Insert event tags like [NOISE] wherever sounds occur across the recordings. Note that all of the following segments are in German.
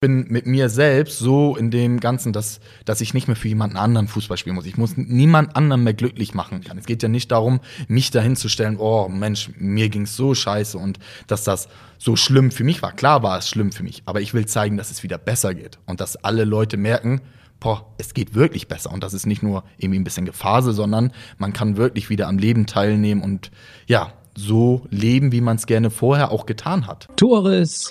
bin mit mir selbst so in dem Ganzen, dass, dass ich nicht mehr für jemanden anderen Fußball spielen muss. Ich muss niemand anderen mehr glücklich machen kann. Es geht ja nicht darum, mich dahin zu stellen, oh Mensch, mir ging's so scheiße und dass das so schlimm für mich war. Klar war es schlimm für mich, aber ich will zeigen, dass es wieder besser geht und dass alle Leute merken, boah, es geht wirklich besser. Und das ist nicht nur irgendwie ein bisschen Gefase, sondern man kann wirklich wieder am Leben teilnehmen und ja, so leben, wie man es gerne vorher auch getan hat. Tores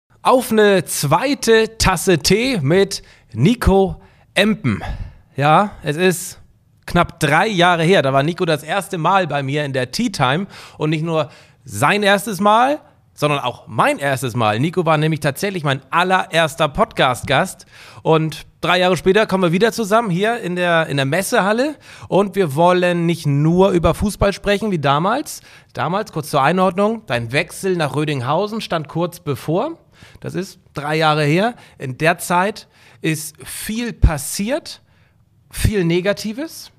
auf eine zweite Tasse Tee mit Nico Empen. Ja, es ist knapp drei Jahre her. Da war Nico das erste Mal bei mir in der Tea Time und nicht nur sein erstes Mal, sondern auch mein erstes Mal. Nico war nämlich tatsächlich mein allererster Podcast-Gast und drei Jahre später kommen wir wieder zusammen hier in der, in der Messehalle und wir wollen nicht nur über Fußball sprechen wie damals. Damals, kurz zur Einordnung, dein Wechsel nach Rödinghausen stand kurz bevor. Das ist drei Jahre her. In der Zeit ist viel passiert, viel Negatives.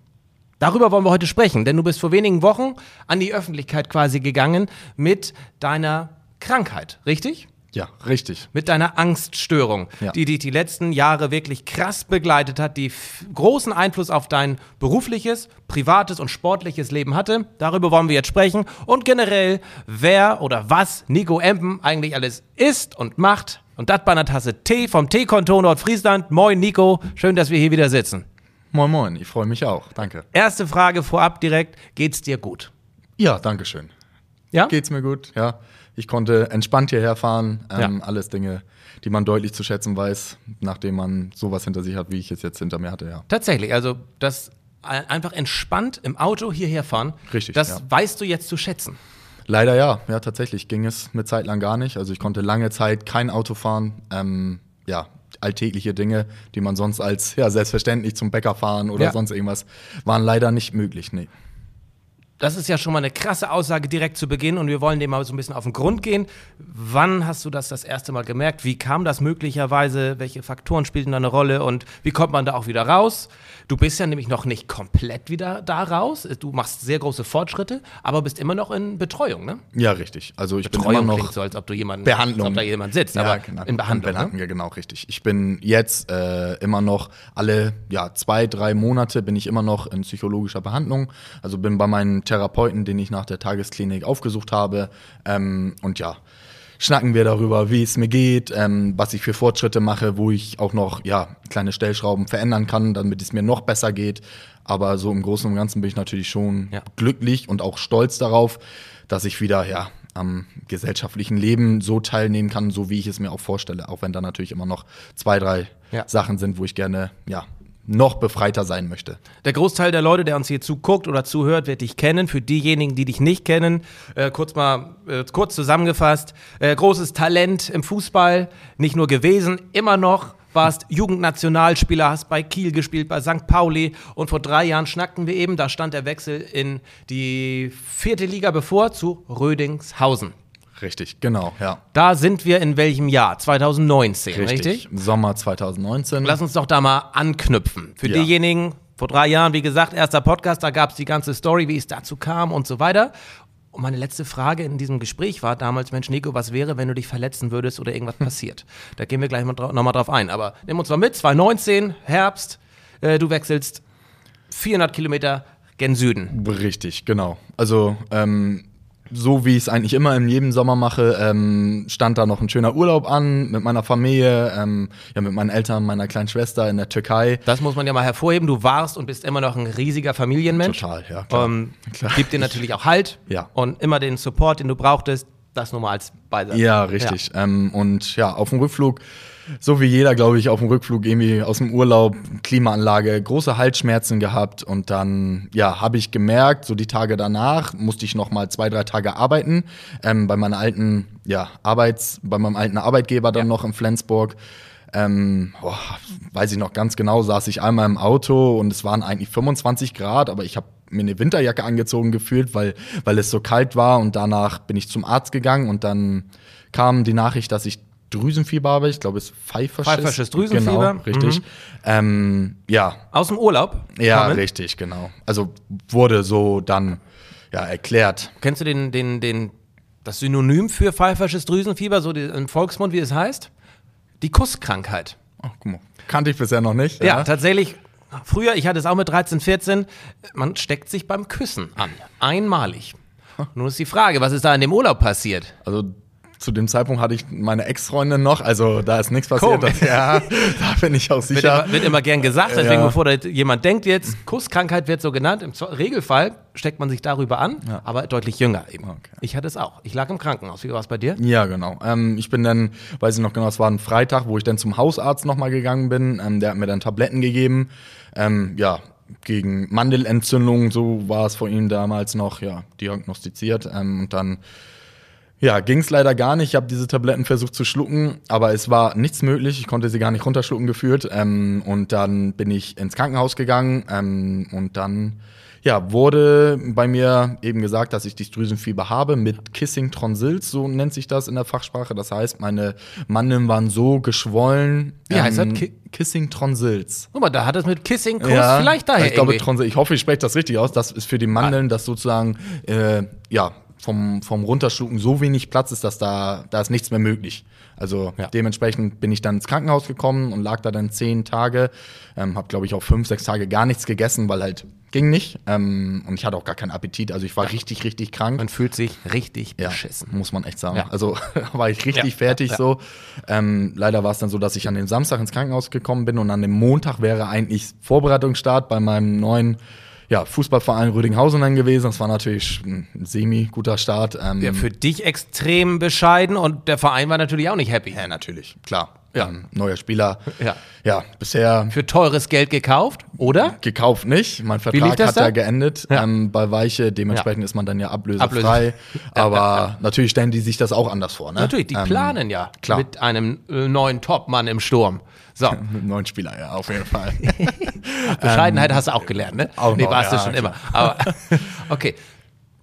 Darüber wollen wir heute sprechen, denn du bist vor wenigen Wochen an die Öffentlichkeit quasi gegangen mit deiner Krankheit, richtig? Ja, richtig. Mit deiner Angststörung, ja. die dich die letzten Jahre wirklich krass begleitet hat, die großen Einfluss auf dein berufliches, privates und sportliches Leben hatte. Darüber wollen wir jetzt sprechen. Und generell, wer oder was Nico Empen eigentlich alles ist und macht. Und das bei einer Tasse Tee vom Teekonto Nordfriesland. Moin Nico, schön, dass wir hier wieder sitzen. Moin Moin, ich freue mich auch. Danke. Erste Frage vorab direkt, geht's dir gut? Ja, danke schön. Ja? Geht's mir gut, ja. Ich konnte entspannt hierher fahren. Ähm, ja. Alles Dinge, die man deutlich zu schätzen weiß, nachdem man sowas hinter sich hat, wie ich es jetzt hinter mir hatte, ja. Tatsächlich, also das einfach entspannt im Auto hierher fahren. Richtig. Das ja. weißt du jetzt zu schätzen. Leider ja, ja, tatsächlich ging es eine Zeit lang gar nicht. Also ich konnte lange Zeit kein Auto fahren. Ähm, ja, alltägliche Dinge, die man sonst als ja, selbstverständlich zum Bäcker fahren oder ja. sonst irgendwas, waren leider nicht möglich. Nee. Das ist ja schon mal eine krasse Aussage direkt zu Beginn und wir wollen dem mal so ein bisschen auf den Grund gehen. Wann hast du das das erste Mal gemerkt? Wie kam das möglicherweise? Welche Faktoren spielten da eine Rolle und wie kommt man da auch wieder raus? Du bist ja nämlich noch nicht komplett wieder da raus. Du machst sehr große Fortschritte, aber bist immer noch in Betreuung, ne? Ja, richtig. Also ich Betreuung bin immer noch klingt so, als ob du jemanden Behandlung, als ob da jemand sitzt, ja, aber genau. in Behandlung. Behandlung ne? Ja, genau, richtig. Ich bin jetzt äh, immer noch alle ja, zwei, drei Monate bin ich immer noch in psychologischer Behandlung. Also bin bei meinen Therapeuten, den ich nach der Tagesklinik aufgesucht habe. Ähm, und ja, schnacken wir darüber, wie es mir geht, ähm, was ich für Fortschritte mache, wo ich auch noch ja, kleine Stellschrauben verändern kann, damit es mir noch besser geht. Aber so im Großen und Ganzen bin ich natürlich schon ja. glücklich und auch stolz darauf, dass ich wieder ja, am gesellschaftlichen Leben so teilnehmen kann, so wie ich es mir auch vorstelle. Auch wenn da natürlich immer noch zwei, drei ja. Sachen sind, wo ich gerne ja, noch befreiter sein möchte. Der Großteil der Leute, der uns hier zuguckt oder zuhört, wird dich kennen. Für diejenigen, die dich nicht kennen, äh, kurz mal äh, kurz zusammengefasst: äh, großes Talent im Fußball, nicht nur gewesen, immer noch. Warst Jugendnationalspieler, hast bei Kiel gespielt, bei St. Pauli und vor drei Jahren schnackten wir eben, da stand der Wechsel in die vierte Liga bevor zu Rödingshausen. Richtig, genau, ja. Da sind wir in welchem Jahr? 2019, richtig? richtig? Sommer 2019. Lass uns doch da mal anknüpfen. Für ja. diejenigen, vor drei Jahren, wie gesagt, erster Podcast, da gab es die ganze Story, wie es dazu kam und so weiter. Und meine letzte Frage in diesem Gespräch war damals, Mensch, Nico, was wäre, wenn du dich verletzen würdest oder irgendwas passiert? Da gehen wir gleich mal nochmal drauf ein. Aber nimm uns mal mit, 2019, Herbst, äh, du wechselst 400 Kilometer gen Süden. Richtig, genau. Also ähm, so wie ich es eigentlich immer in jedem Sommer mache, ähm, stand da noch ein schöner Urlaub an mit meiner Familie, ähm, ja, mit meinen Eltern, meiner kleinen Schwester in der Türkei. Das muss man ja mal hervorheben. Du warst und bist immer noch ein riesiger Familienmensch. Total, ja. Klar. Ähm, klar. Gibt dir natürlich auch Halt ja. und immer den Support, den du brauchtest. Das nur mal als Beisatz. Ja, richtig. Ähm, und ja, auf dem Rückflug, so wie jeder, glaube ich, auf dem Rückflug irgendwie aus dem Urlaub, Klimaanlage, große Halsschmerzen gehabt und dann, ja, habe ich gemerkt, so die Tage danach musste ich noch mal zwei, drei Tage arbeiten ähm, bei meiner alten, ja, Arbeits, bei meinem alten Arbeitgeber dann Ja. noch in Flensburg. Ähm, boah, weiß ich noch ganz genau, saß ich einmal im Auto und es waren eigentlich 25 Grad, aber ich habe mir eine Winterjacke angezogen gefühlt, weil, weil es so kalt war und danach bin ich zum Arzt gegangen und dann kam die Nachricht, dass ich Drüsenfieber habe. Ich glaube, es ist Pfeifersches. Pfeifersches Drüsenfieber. Genau, richtig. Mhm. Ähm, ja, Aus dem Urlaub? ja, kommen. richtig, genau. Also wurde so dann ja erklärt. Kennst du den, den, den, das Synonym für pfeifersches Drüsenfieber, so die, im Volksmund, wie es heißt? Die Kusskrankheit. Oh, guck mal. Kannte ich bisher noch nicht. Ja, tatsächlich. Früher, ich hatte es auch mit 13, 14, man steckt sich beim Küssen an. Einmalig. Nun ist die Frage, was ist da in dem Urlaub passiert? Also zu dem Zeitpunkt hatte ich meine Ex-Freundin noch, also da ist nichts passiert. Komisch. [LAUGHS] Ja, da bin ich auch Wird sicher. immer, wird immer gern gesagt, deswegen, Ja. bevor da jemand denkt jetzt, Kusskrankheit wird so genannt, im Regelfall steckt man sich darüber an, aber deutlich jünger eben. Okay. Ich hatte es auch. Ich lag im Krankenhaus. Wie war es bei dir? Ja, genau. Ähm, ich bin dann, weiß ich noch genau, es war ein Freitag, wo ich dann zum Hausarzt nochmal gegangen bin. Ähm, der hat mir dann Tabletten gegeben. Ähm, ja, gegen Mandelentzündung, so war es vor ihm damals noch, ja, diagnostiziert. Ähm, und dann, ja, ging es leider gar nicht. Ich habe diese Tabletten versucht zu schlucken, aber es war nichts möglich. Ich konnte sie gar nicht runterschlucken geführt. Ähm, und dann bin ich ins Krankenhaus gegangen ähm, und dann ja, wurde bei mir eben gesagt, dass ich die Drüsenfieber habe mit Kissing Tonsils, so nennt sich das in der Fachsprache. Das heißt, meine Mandeln waren so geschwollen. Wie heißt das? Ki Kissing Tonsils. Guck mal, da hat es mit Kissing Kuss vielleicht daher Ich glaube. Tonsil, ich hoffe, ich spreche das richtig aus. Das ist für die Mandeln, dass sozusagen, äh, ja, vom, vom Runterschlucken so wenig Platz ist, dass da, da ist nichts mehr möglich. Also Ja. dementsprechend bin ich dann ins Krankenhaus gekommen und lag da dann zehn Tage. Ähm, hab, glaube ich, auch fünf, sechs Tage gar nichts gegessen, weil halt ging nicht. Ähm, und ich hatte auch gar keinen Appetit. Also ich war richtig, richtig krank. Man fühlt sich richtig Ja, beschissen. muss man echt sagen. Ja. Also [LAUGHS] war ich richtig Ja, fertig ja, ja. so. Ähm, leider war es dann so, dass ich an dem Samstag ins Krankenhaus gekommen bin und an dem Montag wäre eigentlich Vorbereitungsstart bei meinem neuen ja, Fußballverein Rödinghausen dann gewesen. Das war natürlich ein semi-guter Start. Ähm, Ja, für dich extrem bescheiden und der Verein war natürlich auch nicht happy. ja, natürlich, klar. Ja. Ähm, neuer Spieler. Ja. ja, bisher Für teures Geld gekauft, oder? gekauft nicht. Mein Vertrag hat da? ja geendet Ja. Ähm, bei Weiche. Dementsprechend ist man dann ja ablösefrei. Aber [LAUGHS] natürlich stellen die sich das auch anders vor. Ne? Natürlich, die Ähm, planen ja klar. mit einem äh, neuen Topmann im Sturm. So, [LAUGHS] Mit neuen Spieler, ja, auf jeden Fall. [LAUGHS] Bescheidenheit hast du auch gelernt, ne? Ähm, auch nee, noch, warst du ja, schon klar. immer. Aber [LAUGHS] okay.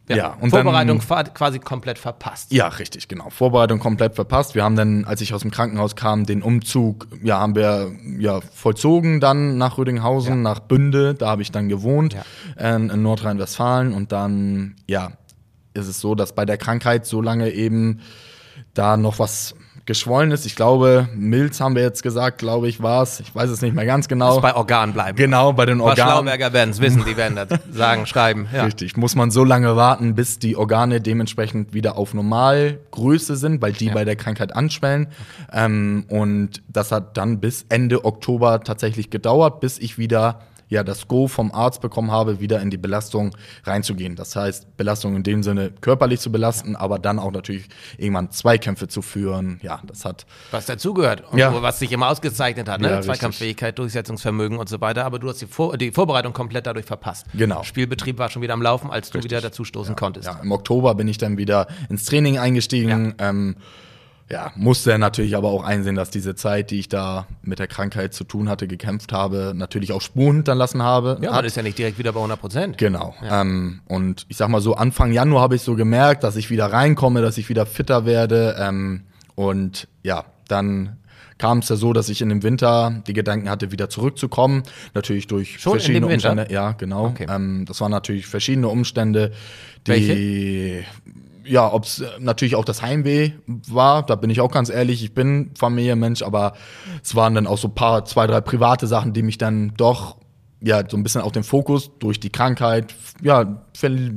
Ja, Ja, und dann- Vorbereitung fa- quasi komplett verpasst. Ja, richtig, genau. Vorbereitung komplett verpasst. Wir haben dann, als ich aus dem Krankenhaus kam, den Umzug, ja, haben wir ja vollzogen dann nach Rödinghausen, Ja. nach Bünde. Da habe ich dann gewohnt Ja. ähm, in Nordrhein-Westfalen. Und dann, ja, ist es so, dass bei der Krankheit so lange eben da noch was geschwollen ist. Ich glaube, Milz haben wir jetzt gesagt, glaube ich, war es. Ich weiß es nicht mehr ganz genau. Muss bei Organen bleiben. genau, bei den Was Organen. Schlauberger werden es wissen, die werden das [LAUGHS] sagen, schreiben. Ja. Richtig, muss man so lange warten, bis die Organe dementsprechend wieder auf Normalgröße sind, weil die Ja. bei der Krankheit anschwellen. Ähm, und das hat dann bis Ende Oktober tatsächlich gedauert, bis ich wieder ja das Go vom Arzt bekommen habe, wieder in die Belastung reinzugehen. Das heißt, Belastung in dem Sinne körperlich zu belasten, aber dann auch natürlich irgendwann Zweikämpfe zu führen. Ja, das hat Was dazugehört und Ja. was sich immer ausgezeichnet hat, ne? Ja, richtig. Zweikampffähigkeit, Durchsetzungsvermögen und so weiter. Aber du hast die, Vor die Vorbereitung komplett dadurch verpasst. Genau. Spielbetrieb war schon wieder am Laufen, als du wieder dazu stoßen konntest. Ja, im Oktober bin ich dann wieder ins Training eingestiegen. Ja. Ähm, ja, musste natürlich aber auch einsehen, dass diese Zeit, die ich da mit der Krankheit zu tun hatte, gekämpft habe, natürlich auch Spuren hinterlassen habe. Ja, Hat- man ist ja nicht direkt wieder bei 100 Prozent. Genau. Ähm, und ich sag mal so, Anfang Januar habe ich so gemerkt, dass ich wieder reinkomme, dass ich wieder fitter werde. Ähm, und ja, dann kam es ja so, dass ich in dem Winter die Gedanken hatte, wieder zurückzukommen. Natürlich durch Schon verschiedene? Umstände. Ja, genau. Okay. Ähm, das waren natürlich verschiedene Umstände, die Welche? Ja, ob es natürlich auch das Heimweh war, da bin ich auch ganz ehrlich, ich bin Familienmensch, aber es waren dann auch so ein paar, zwei, drei private Sachen, die mich dann doch ja so ein bisschen auf den Fokus durch die Krankheit, ja,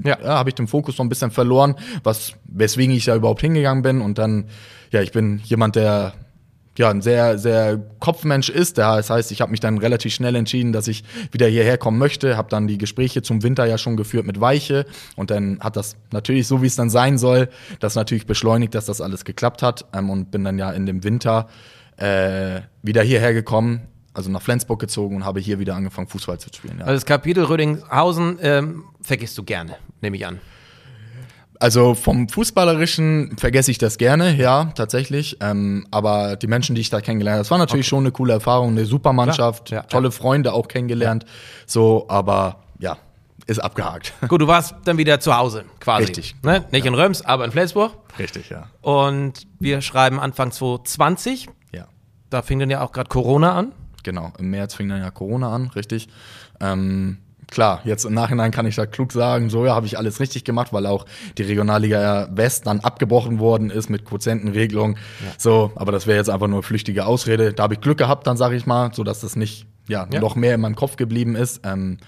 Ja. ja. habe ich den Fokus so ein bisschen verloren, was weswegen ich da überhaupt hingegangen bin und dann, ja, ich bin jemand, der ja, ein sehr, sehr Kopfmensch ist. Das heißt, ich habe mich dann relativ schnell entschieden, dass ich wieder hierher kommen möchte. Habe dann die Gespräche zum Winter ja schon geführt mit Weiche. Und dann hat das natürlich, so wie es dann sein soll, das natürlich beschleunigt, dass das alles geklappt hat. Ähm, und bin dann ja in dem Winter äh, wieder hierher gekommen, also nach Flensburg gezogen und habe hier wieder angefangen, Fußball zu spielen. Ja. Also das Kapitel Rödinghausen ähm, vergisst du gerne, nehme ich an. Also vom Fußballerischen vergesse ich das gerne, ja, tatsächlich. Ähm, aber die Menschen, die ich da kennengelernt habe, das war natürlich okay. schon eine coole Erfahrung, eine super Mannschaft, ja, tolle ja. Freunde auch kennengelernt. So, aber ja, ist abgehakt. [LAUGHS] Gut, du warst dann wieder zu Hause, quasi. Richtig. Ne? Nicht in Röms, aber in Flensburg. Richtig, ja. Und wir schreiben Anfang 2020. Ja. Da fing dann ja auch gerade Corona an. Genau, im März fing dann ja Corona an, richtig. Ähm, klar, jetzt im Nachhinein kann ich da klug sagen, so ja, habe ich alles richtig gemacht, weil auch die Regionalliga West dann abgebrochen worden ist mit Quotientenregelung. Ja. So, aber das wäre jetzt einfach nur flüchtige Ausrede. Da habe ich Glück gehabt, dann sage ich mal, so dass das nicht ja, ja, noch mehr in meinem Kopf geblieben ist. Ähm,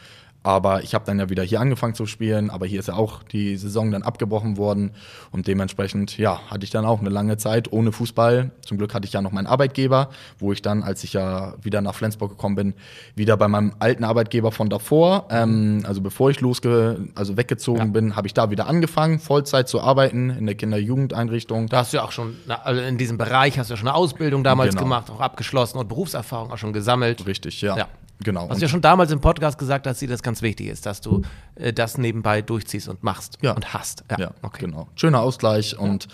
aber ich habe dann ja wieder hier angefangen zu spielen, aber hier ist ja auch die Saison dann abgebrochen worden und dementsprechend, ja, hatte ich dann auch eine lange Zeit ohne Fußball. Zum Glück hatte ich ja noch meinen Arbeitgeber, wo ich dann, als ich ja wieder nach Flensburg gekommen bin, wieder bei meinem alten Arbeitgeber von davor, ähm, also bevor ich losge, also weggezogen ja. bin, habe ich da wieder angefangen, Vollzeit zu arbeiten in der Kinder-Jugendeinrichtung. Da hast du ja auch schon, also in diesem Bereich hast du ja schon eine Ausbildung damals genau. gemacht, auch abgeschlossen und Berufserfahrung auch schon gesammelt. Richtig, ja. ja. Genau. Hast du ja schon damals im Podcast gesagt, dass dir das ganz wichtig ist, dass du äh, das nebenbei durchziehst und machst ja. und hast. Ja, ja okay. genau. Schöner Ausgleich und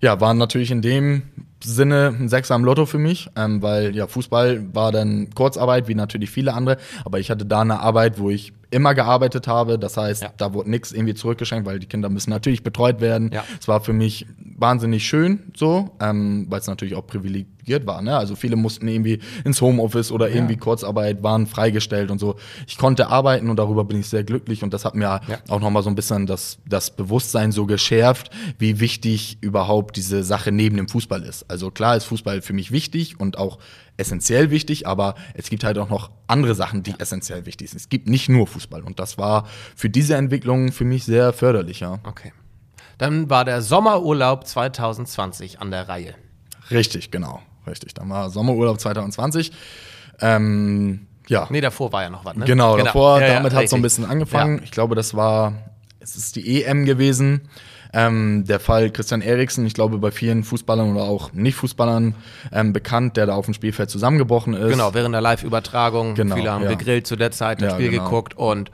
ja, war natürlich in dem Sinne ein Sechser am Lotto für mich, ähm, weil ja, Fußball war dann Kurzarbeit, wie natürlich viele andere, aber ich hatte da eine Arbeit, wo ich immer gearbeitet habe. Das heißt, ja. da wurde nichts irgendwie zurückgeschenkt, weil die Kinder müssen natürlich betreut werden. Ja. Es war für mich wahnsinnig schön so, ähm, weil es natürlich auch privilegiert war. Ne? Also viele mussten irgendwie ins Homeoffice oder irgendwie ja. Kurzarbeit waren freigestellt und so. Ich konnte arbeiten und darüber bin ich sehr glücklich und das hat mir ja. auch nochmal so ein bisschen das, das Bewusstsein so geschärft, wie wichtig überhaupt diese Sache neben dem Fußball ist. Also klar ist Fußball für mich wichtig und auch essentiell wichtig, aber es gibt halt auch noch andere Sachen, die essentiell wichtig sind. Es gibt nicht nur Fußball und das war für diese Entwicklung für mich sehr förderlich, ja. Okay. Dann war der Sommerurlaub 2020 an der Reihe. Richtig, genau. Richtig. Dann war Sommerurlaub 2020. Ähm, ja. Nee, davor war ja noch was, ne? Genau, genau. davor, ja, damit ja, hat es so ein bisschen angefangen. Ja. Ich glaube, das war, es ist die EM gewesen. Ähm, der Fall Christian Eriksen, ich glaube, bei vielen Fußballern oder auch Nicht-Fußballern ähm, bekannt, der da auf dem Spielfeld zusammengebrochen ist. Genau, während der Live-Übertragung. Genau, Viele haben gegrillt zu der Zeit, das Spiel genau. geguckt und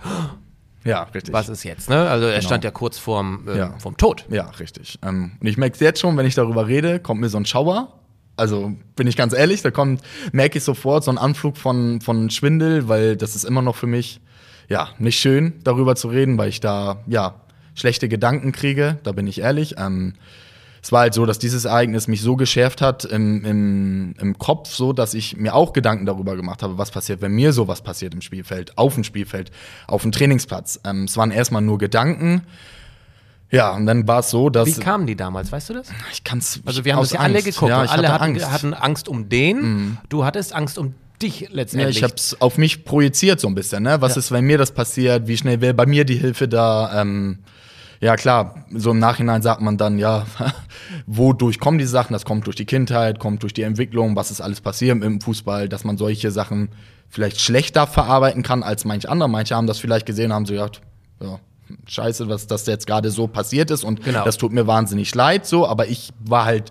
ja, richtig. Was ist jetzt, ne? Also er genau. stand ja kurz vorm, äh, ja. vorm Tod. Ja, richtig. Ähm, und ich merke es jetzt schon, wenn ich darüber rede, kommt mir so ein Schauer. Also bin ich ganz ehrlich, da kommt, merke ich sofort so einen Anflug von, von Schwindel, weil das ist immer noch für mich, ja, nicht schön, darüber zu reden, weil ich da, ja, schlechte Gedanken kriege, da bin ich ehrlich. Ähm, es war halt so, dass dieses Ereignis mich so geschärft hat im, im, im Kopf, so dass ich mir auch Gedanken darüber gemacht habe, was passiert, wenn mir sowas passiert im Spielfeld, auf dem Spielfeld, auf dem Trainingsplatz. Ähm, es waren erstmal nur Gedanken. Ja, und dann war es so, dass. Wie kamen die damals, weißt du das? Ich kann's. Also, wir haben das ja alle geguckt. Ja, alle hatten Angst. hatten Angst um den. Mhm. Du hattest Angst um dich letztendlich. Ja, ich hab's auf mich projiziert so ein bisschen, ne? Was ja. ist, wenn mir das passiert? Wie schnell wäre bei mir die Hilfe da? Ähm, ja klar, so im Nachhinein sagt man dann, ja, [LAUGHS] wodurch kommen diese Sachen? Das kommt durch die Kindheit, kommt durch die Entwicklung, was ist alles passiert im Fußball, dass man solche Sachen vielleicht schlechter verarbeiten kann als manche andere. Manche haben das vielleicht gesehen, haben so gedacht, ja, scheiße, was das jetzt gerade so passiert ist und genau. das tut mir wahnsinnig leid so, aber ich war halt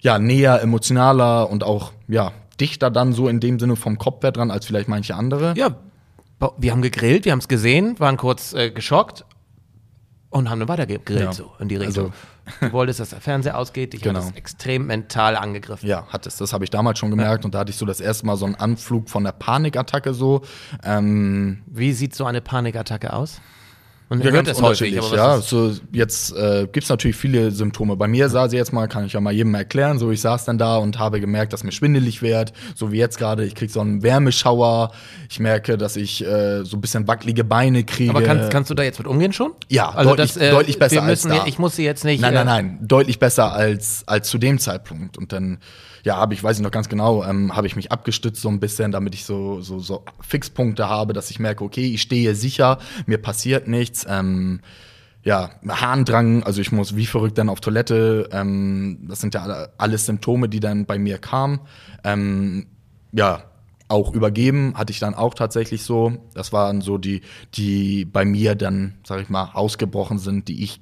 ja näher, emotionaler und auch ja dichter dann so in dem Sinne vom Kopf her dran als vielleicht manche andere. Ja, wir haben gegrillt, wir haben es gesehen, waren kurz äh, geschockt, und haben dann weiter gegrillt, ja. so in die Richtung. Also, du wolltest, dass der Fernseher ausgeht, dich genau. hat das extrem mental angegriffen. Ja, hat es. Das habe ich damals schon gemerkt ja. und da hatte ich so das erste Mal so einen Anflug von der Panikattacke so. Ähm, Wie sieht so eine Panikattacke aus? Man ja, hört es häufig. ja, so jetzt äh, gibt es natürlich viele Symptome. Bei mir sah sie jetzt mal, kann ich ja mal jedem erklären, so ich saß dann da und habe gemerkt, dass mir schwindelig wird, so wie jetzt gerade, ich krieg so einen Wärmeschauer, ich merke, dass ich äh, so ein bisschen wackelige Beine kriege. Aber kannst, kannst du da jetzt mit umgehen schon? Ja, also deutlich, das, äh, deutlich besser müssen, als da. Ich muss sie jetzt nicht... Nein, nein, äh, nein, deutlich besser als, als zu dem Zeitpunkt und dann ja, habe ich, weiß ich noch ganz genau, ähm, habe ich mich abgestützt so ein bisschen, damit ich so, so, so Fixpunkte habe, dass ich merke, okay, ich stehe sicher, mir passiert nichts. Ähm, ja, Harndrang, also ich muss wie verrückt dann auf Toilette. Ähm, das sind ja alles Symptome, die dann bei mir kamen. Ähm, ja, auch übergeben hatte ich dann auch tatsächlich so. Das waren so die, die bei mir dann, sag ich mal, ausgebrochen sind, die ich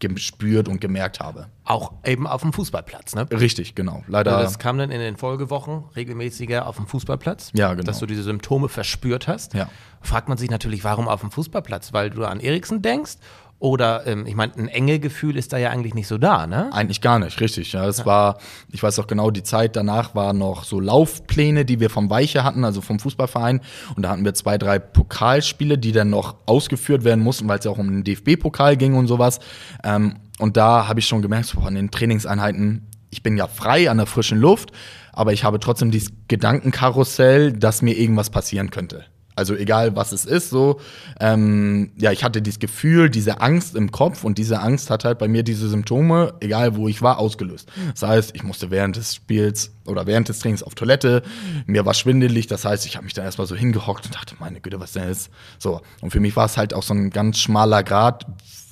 gespürt und gemerkt habe. Auch eben auf dem Fußballplatz, ne? Richtig, genau. Leider. Also das kam dann in den Folgewochen regelmäßiger auf dem Fußballplatz. Ja, genau. Dass du diese Symptome verspürt hast. Ja. Fragt man sich natürlich, warum auf dem Fußballplatz? Weil du an Eriksen denkst oder, ähm, ich meine, ein enge Gefühl ist da ja eigentlich nicht so da, ne? Eigentlich gar nicht, richtig. Ja, es ja. war, ich weiß auch genau, die Zeit danach war noch so Laufpläne, die wir vom Weiche hatten, also vom Fußballverein. Und da hatten wir zwei, drei Pokalspiele, die dann noch ausgeführt werden mussten, weil es ja auch um den DFB-Pokal ging und sowas. Ähm, und da habe ich schon gemerkt, so an den Trainingseinheiten, ich bin ja frei an der frischen Luft, aber ich habe trotzdem dieses Gedankenkarussell, dass mir irgendwas passieren könnte. Also egal, was es ist, so. Ähm, ja, ich hatte dieses Gefühl, diese Angst im Kopf und diese Angst hat halt bei mir diese Symptome, egal wo ich war, ausgelöst. Das heißt, ich musste während des Spiels oder während des Trainings auf Toilette, mir war schwindelig, das heißt, ich habe mich dann erstmal so hingehockt und dachte, meine Güte, was denn jetzt? So. Und für mich war es halt auch so ein ganz schmaler Grad,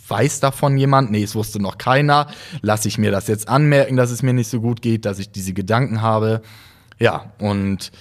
weiß davon jemand? Nee, es wusste noch keiner. Lasse ich mir das jetzt anmerken, dass es mir nicht so gut geht, dass ich diese Gedanken habe. Ja, und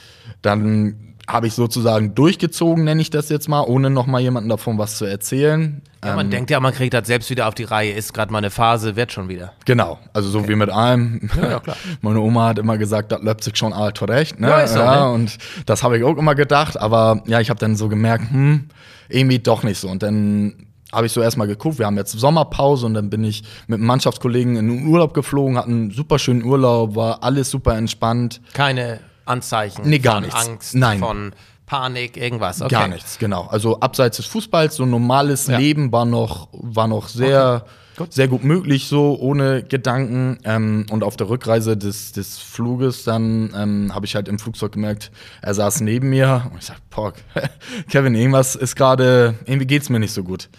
dann habe ich sozusagen durchgezogen, nenne ich das jetzt mal, ohne noch mal jemandem davon was zu erzählen. Ja, man ähm, denkt ja, man kriegt das selbst wieder auf die Reihe, ist gerade mal eine Phase, wird schon wieder. Genau, also so okay. wie mit allem. Ja, ja, klar. [LAUGHS] Meine Oma hat immer gesagt, das läuft sich schon alt recht. Ne? Ja, ist so, ja, ne? Und das habe ich auch immer gedacht, aber ja, ich habe dann so gemerkt, hm, irgendwie doch nicht so. Und dann habe ich so erstmal geguckt, wir haben jetzt Sommerpause und dann bin ich mit einem Mannschaftskollegen in den Urlaub geflogen, hatten einen super schönen Urlaub, war alles super entspannt. Keine Anzeichen nee, gar von nichts. Angst, Nein. von Panik, irgendwas. Okay. Gar nichts, genau. Also abseits des Fußballs, so ein normales ja. Leben war noch, war noch sehr, okay. gut. sehr gut möglich, so ohne Gedanken. Ähm, und auf der Rückreise des, des Fluges dann ähm, habe ich halt im Flugzeug gemerkt, er saß neben mir und ich sag, boah, [LAUGHS] Kevin, irgendwas ist gerade, irgendwie geht's mir nicht so gut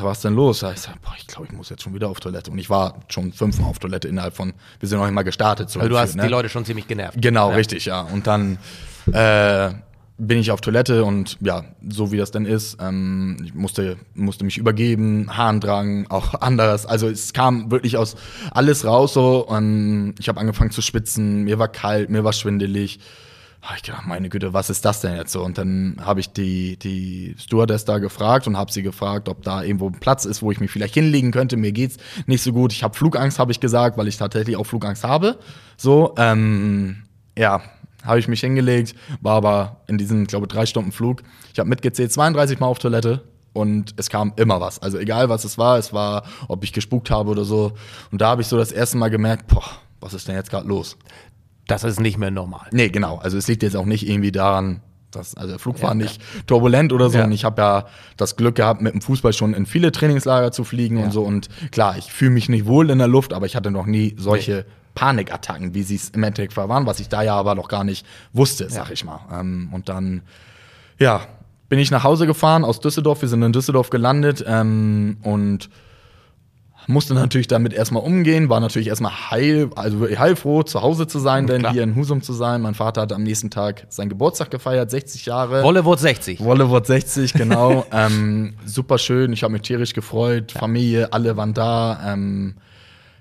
was denn los? Ich sag, boah, ich glaube, ich muss jetzt schon wieder auf Toilette. Und ich war schon fünfmal auf Toilette innerhalb von, wir sind noch nicht mal gestartet. So also du hast ne? die Leute schon ziemlich genervt. Genau, ja. richtig, ja. Und dann äh, bin ich auf Toilette und ja, so wie das denn ist, ähm, ich musste, musste mich übergeben, Harndrang, auch [LAUGHS] anderes. Also es kam wirklich aus alles raus so und ich habe angefangen zu schwitzen, mir war kalt, mir war schwindelig habe ich gedacht, meine Güte, was ist das denn jetzt so? Und dann habe ich die, die Stewardess da gefragt und habe sie gefragt, ob da irgendwo ein Platz ist, wo ich mich vielleicht hinlegen könnte. Mir geht's nicht so gut. Ich habe Flugangst, habe ich gesagt, weil ich tatsächlich auch Flugangst habe. So, ähm, ja, habe ich mich hingelegt, war aber in diesem, glaube drei Stunden Flug. Ich habe mitgezählt, 32 Mal auf Toilette und es kam immer was. Also egal, was es war, es war, ob ich gespukt habe oder so. Und da habe ich so das erste Mal gemerkt, boah, was ist denn jetzt gerade los? Das ist nicht mehr normal. Nee, genau. Also es liegt jetzt auch nicht irgendwie daran, dass, also der Flug war ja, nicht ja. turbulent oder so. Ja. Und ich habe ja das Glück gehabt, mit dem Fußball schon in viele Trainingslager zu fliegen und so. Und klar, ich fühle mich nicht wohl in der Luft, aber ich hatte noch nie solche nee. Panikattacken, wie sie es im Endeffekt waren, was ich da ja aber noch gar nicht wusste, sag ich mal. Ähm, und dann, ja, bin ich nach Hause gefahren aus Düsseldorf. Wir sind in Düsseldorf gelandet ähm, und musste natürlich damit erstmal umgehen, war natürlich erstmal heil, also heilfroh, zu Hause zu sein, denn hier in Husum zu sein. Mein Vater hat am nächsten Tag seinen Geburtstag gefeiert, 60 Jahre. Wolle wurde 60. Wolle wurde 60, genau. [LAUGHS] ähm, super schön, ich habe mich tierisch gefreut, ja. Familie, alle waren da. Ähm,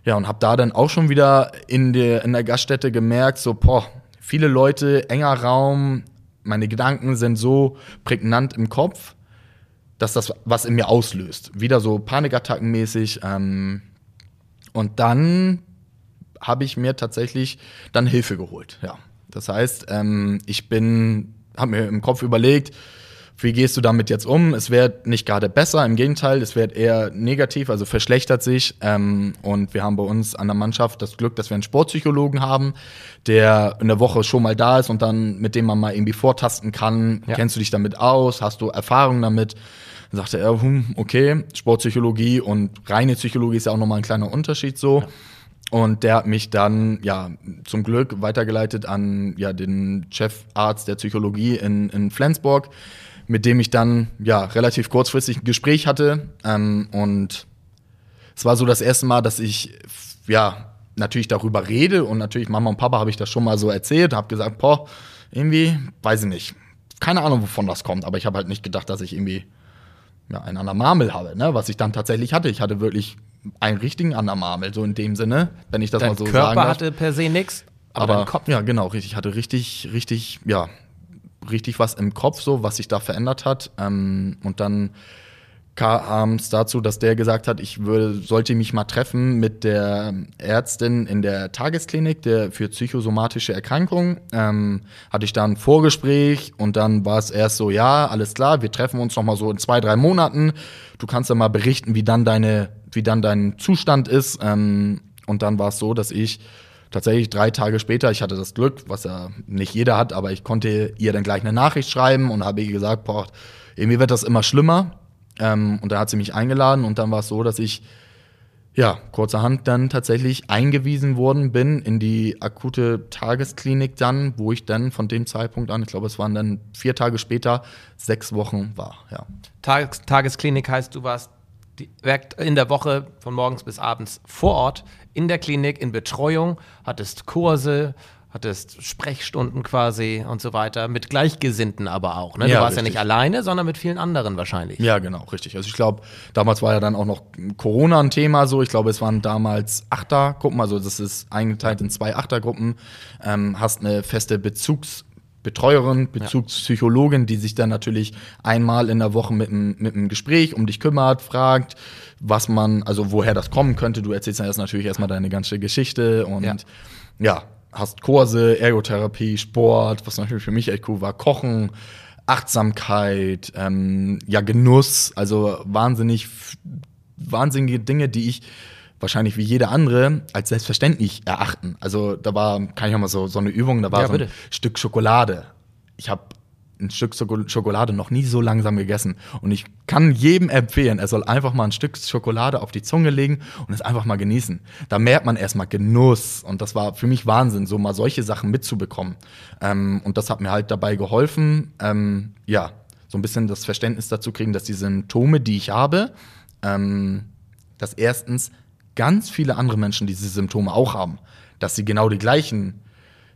ja, und habe da dann auch schon wieder in der, in der Gaststätte gemerkt, so, boah, viele Leute, enger Raum, meine Gedanken sind so prägnant im Kopf dass das was in mir auslöst. Wieder so Panikattackenmäßig. Ähm, und dann habe ich mir tatsächlich dann Hilfe geholt. Ja, das heißt, ähm, ich bin, habe mir im Kopf überlegt, wie gehst du damit jetzt um? Es wird nicht gerade besser, im Gegenteil, es wird eher negativ, also verschlechtert sich. Ähm, und wir haben bei uns an der Mannschaft das Glück, dass wir einen Sportpsychologen haben, der in der Woche schon mal da ist und dann mit dem man mal irgendwie vortasten kann. Ja. Kennst du dich damit aus? Hast du Erfahrung damit? Dann sagte er, hm, okay, Sportpsychologie und reine Psychologie ist ja auch nochmal ein kleiner Unterschied so. Ja. Und der hat mich dann, ja, zum Glück weitergeleitet an ja, den Chefarzt der Psychologie in, in Flensburg, mit dem ich dann ja relativ kurzfristig ein Gespräch hatte. Ähm, und es war so das erste Mal, dass ich ja natürlich darüber rede und natürlich Mama und Papa habe ich das schon mal so erzählt, habe gesagt, boah, irgendwie, weiß ich nicht, keine Ahnung, wovon das kommt, aber ich habe halt nicht gedacht, dass ich irgendwie ja, einen Anormamel habe, ne? was ich dann tatsächlich hatte. Ich hatte wirklich einen richtigen Anormamel, so in dem Sinne, wenn ich das Dein mal so Körper sagen darf. hatte per se nichts, aber, Aber Kopf. ja, genau, richtig. Ich hatte richtig, richtig, ja, richtig was im Kopf, so, was sich da verändert hat. Ähm, und dann es dazu, dass der gesagt hat, ich würde, sollte mich mal treffen mit der Ärztin in der Tagesklinik der für psychosomatische Erkrankungen. Ähm, hatte ich dann ein Vorgespräch und dann war es erst so, ja, alles klar, wir treffen uns noch mal so in zwei, drei Monaten. Du kannst dann mal berichten, wie dann deine, wie dann dein Zustand ist. Ähm, und dann war es so, dass ich tatsächlich drei Tage später, ich hatte das Glück, was ja nicht jeder hat, aber ich konnte ihr dann gleich eine Nachricht schreiben und habe ihr gesagt, boah, irgendwie wird das immer schlimmer. Ähm, und da hat sie mich eingeladen und dann war es so, dass ich ja kurzerhand dann tatsächlich eingewiesen worden bin in die akute Tagesklinik dann, wo ich dann von dem Zeitpunkt an, ich glaube, es waren dann vier Tage später, sechs Wochen war. Ja, Tages Tagesklinik heißt, du warst in der Woche von morgens bis abends vor Ort in der Klinik in Betreuung, hattest Kurse, hattest Sprechstunden quasi und so weiter, mit Gleichgesinnten aber auch. Ne? Du Ja, warst ja richtig. nicht alleine, sondern mit vielen anderen wahrscheinlich. Ja, genau, richtig. Also ich glaube, damals war ja dann auch noch Corona ein Thema so. Ich glaube, es waren damals Achtergruppen, also das ist eingeteilt in zwei Achtergruppen. Ähm, hast eine feste Bezugsbetreuerin, Bezugspsychologin, die sich dann natürlich einmal in der Woche mit einem mit einem Gespräch um dich kümmert, fragt, was man, also woher das kommen könnte. Du erzählst dann erst natürlich erstmal deine ganze Geschichte und Ja. ja, hast Kurse, Ergotherapie, Sport, was natürlich für mich echt cool war, Kochen, Achtsamkeit, ähm, ja, Genuss, also wahnsinnig, wahnsinnige Dinge, die ich wahrscheinlich wie jeder andere als selbstverständlich erachten. Also da war, kann ich auch mal so, so eine Übung, da war Ja, so ein. Stück Schokolade. Ich habe ein Stück Schoko- Schokolade noch nie so langsam gegessen. Und ich kann jedem empfehlen, er soll einfach mal ein Stück Schokolade auf die Zunge legen und es einfach mal genießen. Da merkt man erstmal Genuss. Und das war für mich Wahnsinn, so mal solche Sachen mitzubekommen. Ähm, und das hat mir halt dabei geholfen, ähm, ja, so ein bisschen das Verständnis dazu kriegen, dass die Symptome, die ich habe, ähm, dass erstens ganz viele andere Menschen diese Symptome auch haben. Dass sie genau die gleichen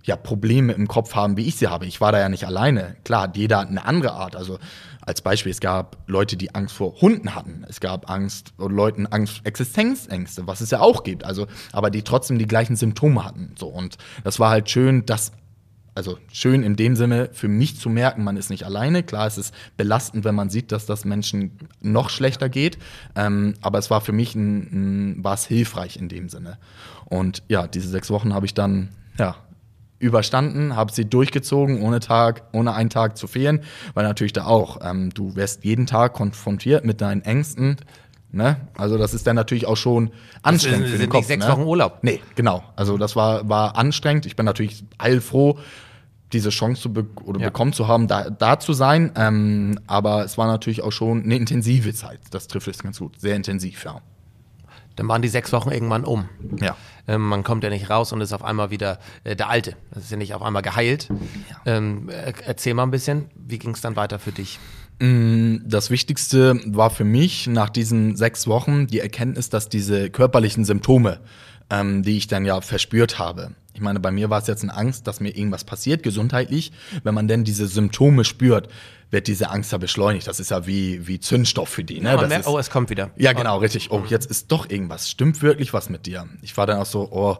ja, Probleme im Kopf haben, wie ich sie habe. Ich war da ja nicht alleine. Klar, jeder hat eine andere Art. Also als Beispiel, es gab Leute, die Angst vor Hunden hatten. Es gab Angst, oder Leuten Angst, Existenzängste, was es ja auch gibt. Also, aber die trotzdem die gleichen Symptome hatten. So, und das war halt schön, dass also schön in dem Sinne für mich zu merken, man ist nicht alleine. Klar, es ist belastend, wenn man sieht, dass das Menschen noch schlechter geht. Ähm, aber es war für mich ein, ein, war es hilfreich in dem Sinne. Und ja, diese sechs Wochen habe ich dann ja überstanden, habe sie durchgezogen, ohne Tag, ohne einen Tag zu fehlen, weil natürlich da auch, ähm, du wirst jeden Tag konfrontiert mit deinen Ängsten. Ne? Also das ist dann natürlich auch schon anstrengend sind für den nicht Kopf. sechs ne? Wochen Urlaub. Nee, genau. Also das war, war anstrengend. Ich bin natürlich heilfroh, diese Chance zu be oder Ja. bekommen zu haben, da, da zu sein. Ähm, aber es war natürlich auch schon eine intensive Zeit. Das trifft es ganz gut. Sehr intensiv, ja. Dann waren die sechs Wochen irgendwann um. Ja. Ähm, man kommt ja nicht raus und ist auf einmal wieder äh, der Alte. Das ist ja nicht auf einmal geheilt. Ähm, er, erzähl mal ein bisschen, wie ging es dann weiter für dich? Das Wichtigste war für mich nach diesen sechs Wochen die Erkenntnis, dass diese körperlichen Symptome, ähm, die ich dann ja verspürt habe, ich meine, bei mir war es jetzt eine Angst, dass mir irgendwas passiert, gesundheitlich. Wenn man denn diese Symptome spürt, wird diese Angst ja beschleunigt. Das ist ja wie, wie Zündstoff für die. Ne? man das merkt, ist, oh, es kommt wieder. ja, genau, richtig. Oh, jetzt ist doch irgendwas. Stimmt wirklich was mit dir? Ich war dann auch so, oh,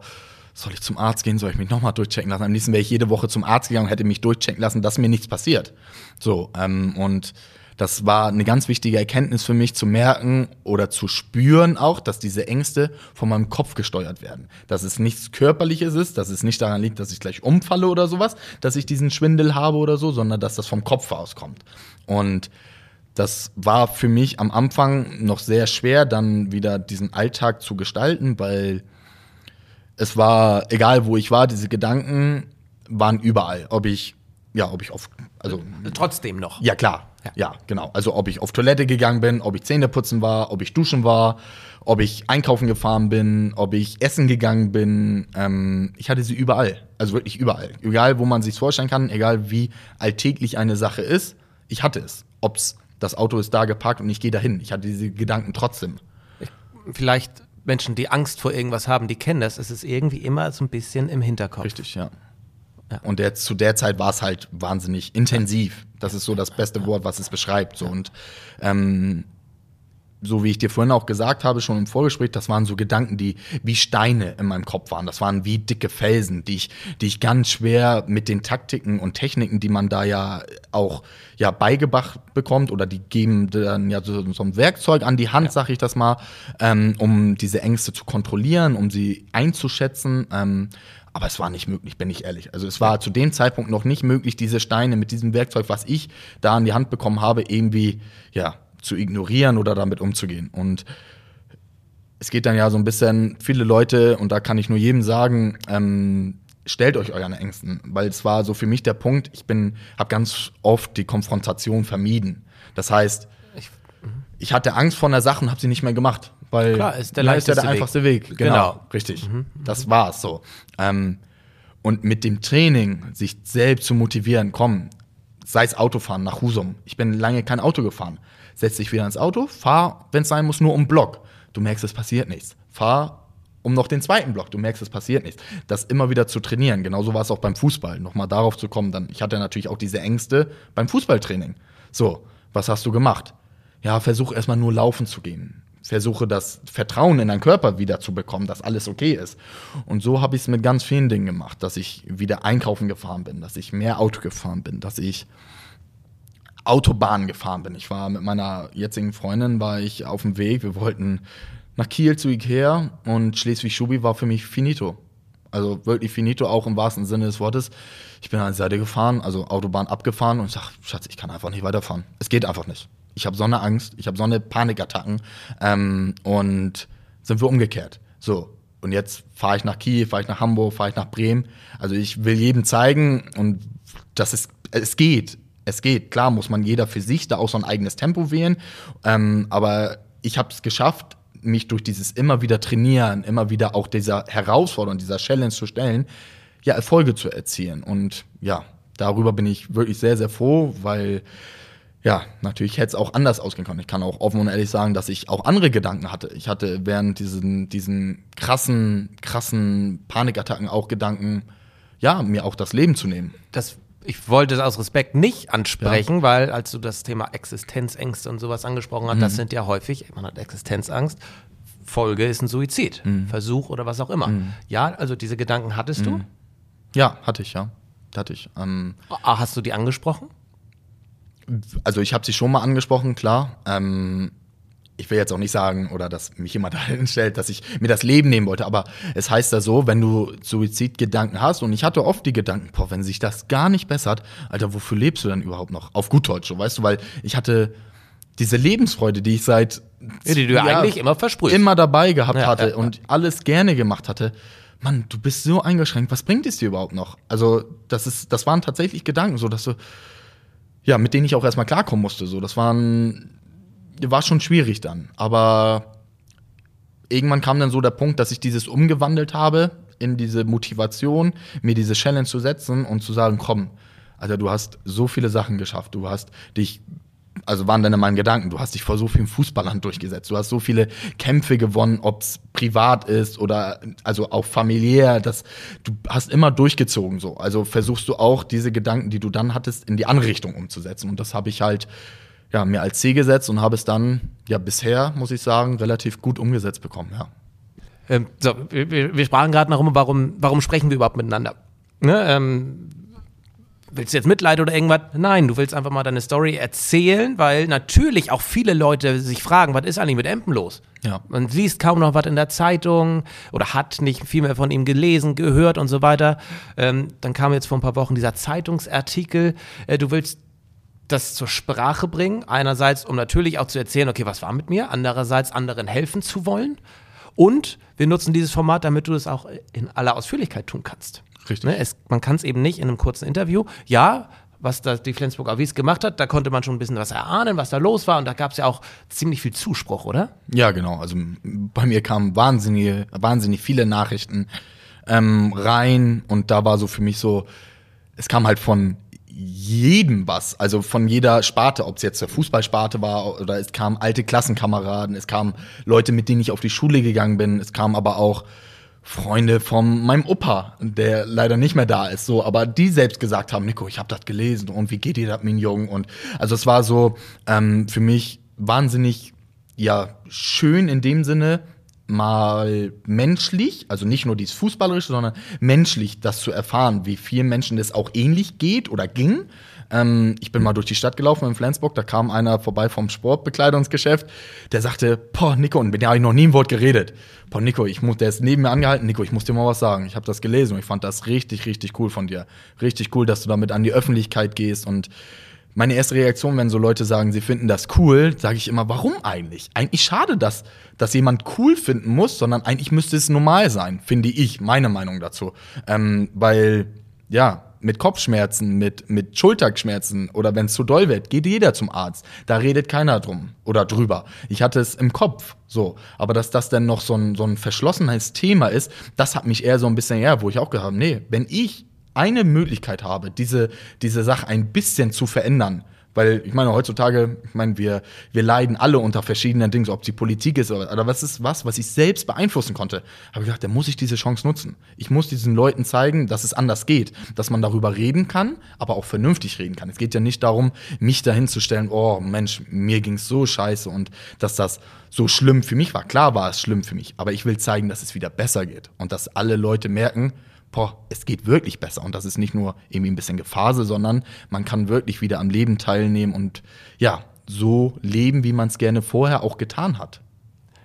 soll ich zum Arzt gehen? Soll ich mich nochmal durchchecken lassen? Am liebsten wäre ich jede Woche zum Arzt gegangen und hätte mich durchchecken lassen, dass mir nichts passiert. So, ähm, und das war eine ganz wichtige Erkenntnis für mich zu merken oder zu spüren auch, dass diese Ängste von meinem Kopf gesteuert werden. Dass es nichts Körperliches ist, dass es nicht daran liegt, dass ich gleich umfalle oder sowas, dass ich diesen Schwindel habe oder so, sondern dass das vom Kopf auskommt. Und das war für mich am Anfang noch sehr schwer, dann wieder diesen Alltag zu gestalten, weil es war, egal wo ich war, diese Gedanken waren überall. Ob ich, ja, ob ich auf, also, Trotzdem noch. ja klar, Ja. ja. genau. Also ob ich auf Toilette gegangen bin, ob ich Zähne putzen war, ob ich duschen war, ob ich einkaufen gefahren bin, ob ich essen gegangen bin. Ähm, ich hatte sie überall, also wirklich überall. Egal, wo man sich vorstellen kann, egal wie alltäglich eine Sache ist, ich hatte es. Ob's das Auto ist da geparkt und ich gehe dahin. Ich hatte diese Gedanken trotzdem. Vielleicht Menschen, die Angst vor irgendwas haben, die kennen das. Es ist irgendwie immer so ein bisschen im Hinterkopf. Richtig, ja. Ja. Und der, zu der Zeit war es halt wahnsinnig intensiv. Das ist so das beste Wort, was es beschreibt. So. Und ähm, so wie ich dir vorhin auch gesagt habe, schon im Vorgespräch, das waren so Gedanken, die wie Steine in meinem Kopf waren. Das waren wie dicke Felsen, die ich, die ich ganz schwer mit den Taktiken und Techniken, die man da ja auch ja beigebracht bekommt oder die geben dann ja so, so ein Werkzeug an die Hand, ja. sag ich das mal, ähm, um diese Ängste zu kontrollieren, um sie einzuschätzen. Ähm, aber es war nicht möglich, bin ich ehrlich. Also es war zu dem Zeitpunkt noch nicht möglich, diese Steine mit diesem Werkzeug, was ich da an die Hand bekommen habe, irgendwie ja zu ignorieren oder damit umzugehen. Und es geht dann ja so ein bisschen, viele Leute, und da kann ich nur jedem sagen, ähm, stellt euch euren Ängsten, weil es war so für mich der Punkt, ich bin, habe ganz oft die Konfrontation vermieden. Das heißt, ich, ich hatte Angst vor einer Sache und habe sie nicht mehr gemacht, weil Klar, ist der, ja, ist ja der einfachste Weg. Weg. Genau, genau. richtig. Mhm. Das war's so. Ähm, und mit dem Training, sich selbst zu motivieren, komm, sei es Autofahren nach Husum. Ich bin lange kein Auto gefahren setz dich wieder ins Auto, fahr, wenn es sein muss, nur um Block. Du merkst, es passiert nichts. Fahr um noch den zweiten Block. Du merkst, es passiert nichts. Das immer wieder zu trainieren. Genauso war es auch beim Fußball. Nochmal darauf zu kommen, dann, ich hatte natürlich auch diese Ängste beim Fußballtraining. So, was hast du gemacht? Ja, versuch erstmal nur laufen zu gehen. Versuche das Vertrauen in deinen Körper wieder zu bekommen, dass alles okay ist. Und so habe ich es mit ganz vielen Dingen gemacht, dass ich wieder einkaufen gefahren bin, dass ich mehr Auto gefahren bin, dass ich Autobahn gefahren bin. Ich war mit meiner jetzigen Freundin, war ich auf dem Weg. Wir wollten nach Kiel zu Ikea und Schleswig-Schubi war für mich finito. Also wirklich finito, auch im wahrsten Sinne des Wortes. Ich bin an die Seite gefahren, also Autobahn abgefahren und ich sag, Schatz, ich kann einfach nicht weiterfahren. Es geht einfach nicht. Ich habe so eine Angst, ich habe so eine Panikattacken ähm, und sind wir umgekehrt. So, und jetzt fahre ich nach Kiel, fahre ich nach Hamburg, fahre ich nach Bremen. Also ich will jedem zeigen und das ist, es geht es geht. Klar muss man jeder für sich da auch so ein eigenes Tempo wählen. Ähm, aber ich habe es geschafft, mich durch dieses immer wieder trainieren, immer wieder auch dieser Herausforderung, dieser Challenge zu stellen, ja, Erfolge zu erzielen. Und ja, darüber bin ich wirklich sehr, sehr froh, weil ja, natürlich hätte es auch anders ausgehen können. Ich kann auch offen und ehrlich sagen, dass ich auch andere Gedanken hatte. Ich hatte während diesen, diesen krassen, krassen Panikattacken auch Gedanken, ja, mir auch das Leben zu nehmen. Das ich wollte es aus Respekt nicht ansprechen, ja. weil als du das Thema Existenzängste und sowas angesprochen hast, mhm. das sind ja häufig, man hat Existenzangst, Folge ist ein Suizid, mhm. Versuch oder was auch immer. Mhm. Ja, also diese Gedanken hattest du? Mhm. Ja, hatte ich, ja. Hatte ich. Ähm, ah, Hast du die angesprochen? Also ich habe sie schon mal angesprochen, klar. Ähm, ich will jetzt auch nicht sagen, oder dass mich jemand [LAUGHS] dahin stellt, dass ich mir das Leben nehmen wollte, aber es heißt da so, wenn du Suizidgedanken hast, und ich hatte oft die Gedanken, boah, wenn sich das gar nicht bessert, Alter, wofür lebst du denn überhaupt noch? Auf gut Deutsch, so, weißt du, weil ich hatte diese Lebensfreude, die ich seit ja, die du ja, eigentlich immer versprühst. Immer dabei gehabt ja, hatte ja, und alles gerne gemacht hatte. Mann, du bist so eingeschränkt, was bringt es dir überhaupt noch? Also, das ist, das waren tatsächlich Gedanken, so dass du, ja, mit denen ich auch erstmal klarkommen musste. So, das waren war schon schwierig dann. Aber irgendwann kam dann so der Punkt, dass ich dieses umgewandelt habe in diese Motivation, mir diese Challenge zu setzen und zu sagen, komm, Alter, du hast so viele Sachen geschafft, du hast dich, also waren dann in meinen Gedanken, du hast dich vor so vielen Fußballern durchgesetzt, du hast so viele Kämpfe gewonnen, ob es privat ist oder also auch familiär, das, du hast immer durchgezogen so. Also versuchst du auch diese Gedanken, die du dann hattest, in die andere Richtung umzusetzen. Und das habe ich halt ja, mir als Ziel gesetzt und habe es dann, ja, bisher, muss ich sagen, relativ gut umgesetzt bekommen, ja. Ähm, so, wir, wir sprachen gerade immer, warum, warum sprechen wir überhaupt miteinander? Ne, ähm, willst du jetzt Mitleid oder irgendwas? Nein, du willst einfach mal deine Story erzählen, weil natürlich auch viele Leute sich fragen, was ist eigentlich mit Empen los? Ja. Man liest kaum noch was in der Zeitung oder hat nicht viel mehr von ihm gelesen, gehört und so weiter. Ähm, dann kam jetzt vor ein paar Wochen dieser Zeitungsartikel. Äh, du willst das zur Sprache bringen. Einerseits, um natürlich auch zu erzählen, okay, was war mit mir? Andererseits, anderen helfen zu wollen. Und wir nutzen dieses Format, damit du es auch in aller Ausführlichkeit tun kannst. Richtig. Ne, es, man kann es eben nicht in einem kurzen Interview. Ja, was da die Flensburg Avis gemacht hat, da konnte man schon ein bisschen was erahnen, was da los war. Und da gab es ja auch ziemlich viel Zuspruch, oder? Ja, genau. Also bei mir kamen wahnsinnige, wahnsinnig viele Nachrichten ähm, rein. Und da war so für mich so, es kam halt von jedem was, also von jeder Sparte, ob es jetzt der Fußballsparte war oder es kamen alte Klassenkameraden, es kamen Leute, mit denen ich auf die Schule gegangen bin, es kamen aber auch Freunde von meinem Opa, der leider nicht mehr da ist, so, aber die selbst gesagt haben, Nico, ich habe das gelesen und wie geht dir das, mein Jungen? Und also es war so ähm, für mich wahnsinnig ja schön in dem Sinne, mal menschlich, also nicht nur dieses Fußballerische, sondern menschlich das zu erfahren, wie vielen Menschen das auch ähnlich geht oder ging. Ähm, ich bin mal durch die Stadt gelaufen in Flensburg, da kam einer vorbei vom Sportbekleidungsgeschäft, der sagte, boah, Nico, und mit dem habe ich noch nie ein Wort geredet. Boah, Nico, ich muss, der ist neben mir angehalten, Nico, ich muss dir mal was sagen. Ich habe das gelesen und ich fand das richtig, richtig cool von dir. Richtig cool, dass du damit an die Öffentlichkeit gehst und meine erste Reaktion, wenn so Leute sagen, sie finden das cool, sage ich immer, warum eigentlich? Eigentlich schade, dass, dass jemand cool finden muss, sondern eigentlich müsste es normal sein, finde ich, meine Meinung dazu. Ähm, weil, ja, mit Kopfschmerzen, mit, mit Schulterschmerzen oder wenn es zu doll wird, geht jeder zum Arzt. Da redet keiner drum oder drüber. Ich hatte es im Kopf, so. Aber dass das dann noch so ein, so ein verschlossenes Thema ist, das hat mich eher so ein bisschen, ja, wo ich auch gehabt habe, nee, wenn ich eine Möglichkeit habe, diese, diese Sache ein bisschen zu verändern, weil ich meine, heutzutage, ich meine, wir, wir leiden alle unter verschiedenen Dingen, ob die Politik ist oder, oder was ist was, was ich selbst beeinflussen konnte. Habe ich gedacht, da muss ich diese Chance nutzen. Ich muss diesen Leuten zeigen, dass es anders geht, dass man darüber reden kann, aber auch vernünftig reden kann. Es geht ja nicht darum, mich dahin zu stellen, oh Mensch, mir ging's so scheiße und dass das so schlimm für mich war. Klar war es schlimm für mich, aber ich will zeigen, dass es wieder besser geht und dass alle Leute merken, boah, es geht wirklich besser. Und das ist nicht nur irgendwie ein bisschen Gefase, sondern man kann wirklich wieder am Leben teilnehmen und ja, so leben, wie man es gerne vorher auch getan hat.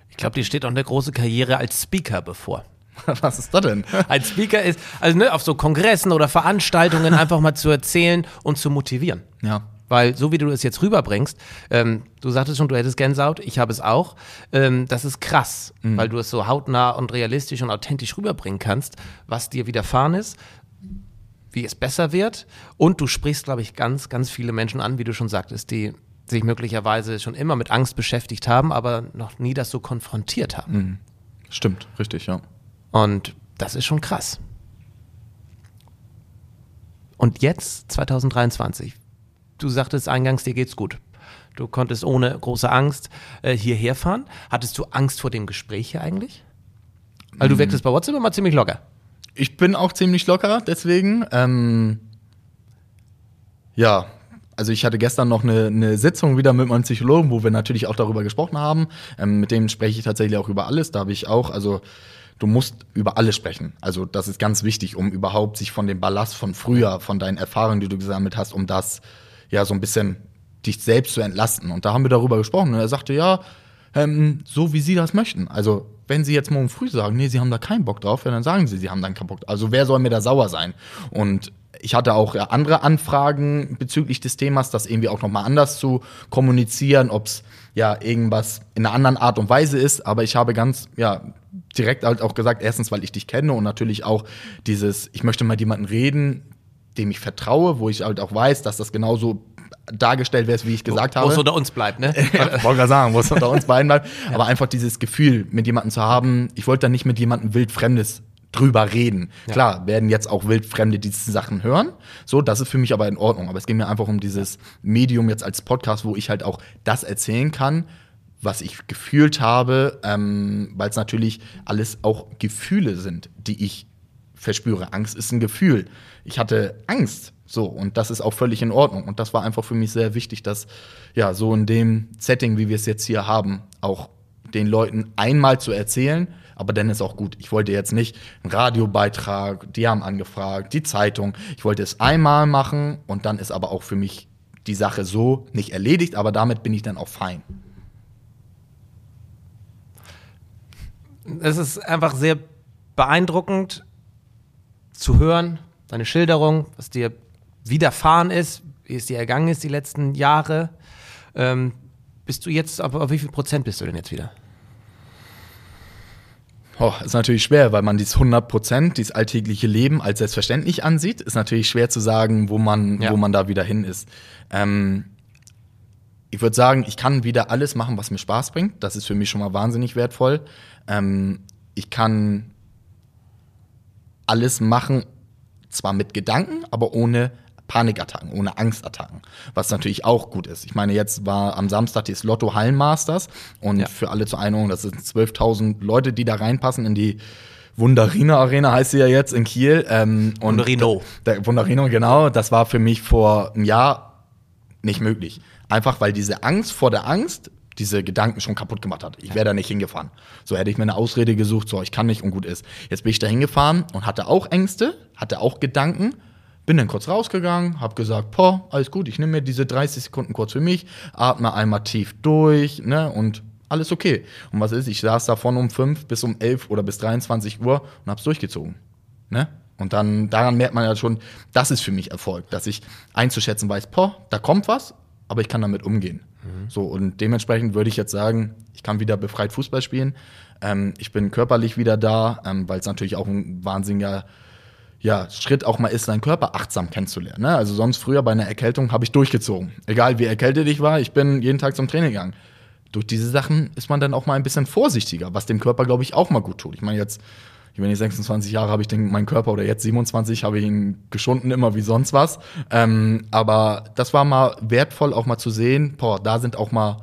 Ich glaube, dir steht auch eine große Karriere als Speaker bevor. [LAUGHS] Was ist das denn? [LAUGHS] Als Speaker ist, also ne, auf so Kongressen oder Veranstaltungen [LAUGHS] einfach mal zu erzählen und zu motivieren. Ja. Weil so wie du es jetzt rüberbringst, ähm, du sagtest schon, du hättest Gänsehaut, ich habe es auch. Ähm, das ist krass, mhm. weil du es so hautnah und realistisch und authentisch rüberbringen kannst, was dir widerfahren ist, wie es besser wird. Und du sprichst, glaube ich, ganz, ganz viele Menschen an, wie du schon sagtest, die sich möglicherweise schon immer mit Angst beschäftigt haben, aber noch nie das so konfrontiert haben. Mhm. Stimmt, richtig, ja. Und das ist schon krass. Und jetzt, 2023, du sagtest eingangs, dir geht's gut. Du konntest ohne große Angst äh, hierher fahren. Hattest du Angst vor dem Gespräch hier eigentlich? Weil du mm. wirktest bei WhatsApp immer ziemlich locker. Ich bin auch ziemlich locker, deswegen. Ähm, ja, also ich hatte gestern noch eine, eine, Sitzung wieder mit meinem Psychologen, wo wir natürlich auch darüber gesprochen haben. Ähm, mit dem spreche ich tatsächlich auch über alles. Da habe ich auch, also du musst über alles sprechen. Also das ist ganz wichtig, um überhaupt sich von dem Ballast von früher, von deinen Erfahrungen, die du gesammelt hast, um das ja so ein bisschen dich selbst zu entlasten. Und da haben wir darüber gesprochen. Und er sagte, ja, ähm, so wie Sie das möchten. Also, wenn Sie jetzt morgen früh sagen, nee, Sie haben da keinen Bock drauf, ja, dann sagen Sie, Sie haben dann keinen Bock. Also, wer soll mir da sauer sein? Und ich hatte auch ja, andere Anfragen bezüglich des Themas, das irgendwie auch nochmal anders zu kommunizieren, ob es ja irgendwas in einer anderen Art und Weise ist. Aber ich habe ganz, ja, direkt halt auch gesagt, erstens, weil ich dich kenne und natürlich auch dieses, ich möchte mal jemanden reden, dem ich vertraue, wo ich halt auch weiß, dass das genauso dargestellt wird, wie ich gesagt wo, habe. Wo es unter uns bleibt, ne? [LAUGHS] ja, wollte gerade sagen, wo es unter uns beiden bleibt. Ja. Aber einfach dieses Gefühl, mit jemandem zu haben, ich wollte da nicht mit jemandem wildfremdes drüber reden. Ja. Klar, werden jetzt auch wildfremde diese Sachen hören. So, das ist für mich aber in Ordnung. Aber es geht mir einfach um dieses Medium jetzt als Podcast, wo ich halt auch das erzählen kann, was ich gefühlt habe, ähm, weil es natürlich alles auch Gefühle sind, die ich verspüre. Angst ist ein Gefühl. Ich hatte Angst. So, und das ist auch völlig in Ordnung. Und das war einfach für mich sehr wichtig, dass, ja, so in dem Setting, wie wir es jetzt hier haben, auch den Leuten einmal zu erzählen, aber dann ist auch gut. Ich wollte jetzt nicht einen Radiobeitrag, die haben angefragt, die Zeitung. Ich wollte es einmal machen und dann ist aber auch für mich die Sache so nicht erledigt, aber damit bin ich dann auch fein. Es ist einfach sehr beeindruckend, zu hören, deine Schilderung, was dir widerfahren ist, wie es dir ergangen ist die letzten Jahre. Ähm, bist du jetzt, auf, auf wie viel Prozent bist du denn jetzt wieder? Oh, ist natürlich schwer, weil man dieses 100 Prozent, dieses alltägliche Leben als selbstverständlich ansieht. Ist natürlich schwer zu sagen, wo man, ja. wo man da wieder hin ist. Ähm, ich würde sagen, ich kann wieder alles machen, was mir Spaß bringt. Das ist für mich schon mal wahnsinnig wertvoll. Ähm, ich kann alles machen, zwar mit Gedanken, aber ohne Panikattacken, ohne Angstattacken, was natürlich auch gut ist. Ich meine, jetzt war am Samstag das Lotto Hallenmasters und ja. für alle zur Einordnung, das sind 12.000 Leute, die da reinpassen in die Wunderino Arena heißt sie ja jetzt in Kiel. Ähm, und Wunderino. Der Wunderino, genau. Das war für mich vor einem Jahr nicht möglich. Einfach weil diese Angst vor der Angst diese Gedanken schon kaputt gemacht hat. Ich wäre da nicht hingefahren. So hätte ich mir eine Ausrede gesucht, so ich kann nicht und gut ist. Jetzt bin ich da hingefahren und hatte auch Ängste, hatte auch Gedanken, bin dann kurz rausgegangen, habe gesagt, boah, alles gut, ich nehme mir diese 30 Sekunden kurz für mich, atme einmal tief durch, ne, und alles okay. Und was ist, ich saß davon um 5 bis um 11 oder bis 23 Uhr und hab's durchgezogen, ne? Und dann, daran merkt man ja schon, das ist für mich Erfolg, dass ich einzuschätzen weiß, boah, da kommt was, aber ich kann damit umgehen. Mhm. So, und dementsprechend würde ich jetzt sagen, ich kann wieder befreit Fußball spielen. Ähm, ich bin körperlich wieder da, ähm, weil es natürlich auch ein wahnsinniger ja, Schritt auch mal ist, seinen Körper achtsam kennenzulernen. Ne? Also sonst früher bei einer Erkältung habe ich durchgezogen. Egal wie erkältet ich war, ich bin jeden Tag zum Training gegangen. Durch diese Sachen ist man dann auch mal ein bisschen vorsichtiger, was dem Körper, glaube ich, auch mal gut tut. Ich meine, jetzt ich bin jetzt 26 Jahre, habe ich den, meinen Körper oder jetzt 27, habe ich ihn geschunden immer wie sonst was. Ähm, aber das war mal wertvoll, auch mal zu sehen, boah, da sind auch mal,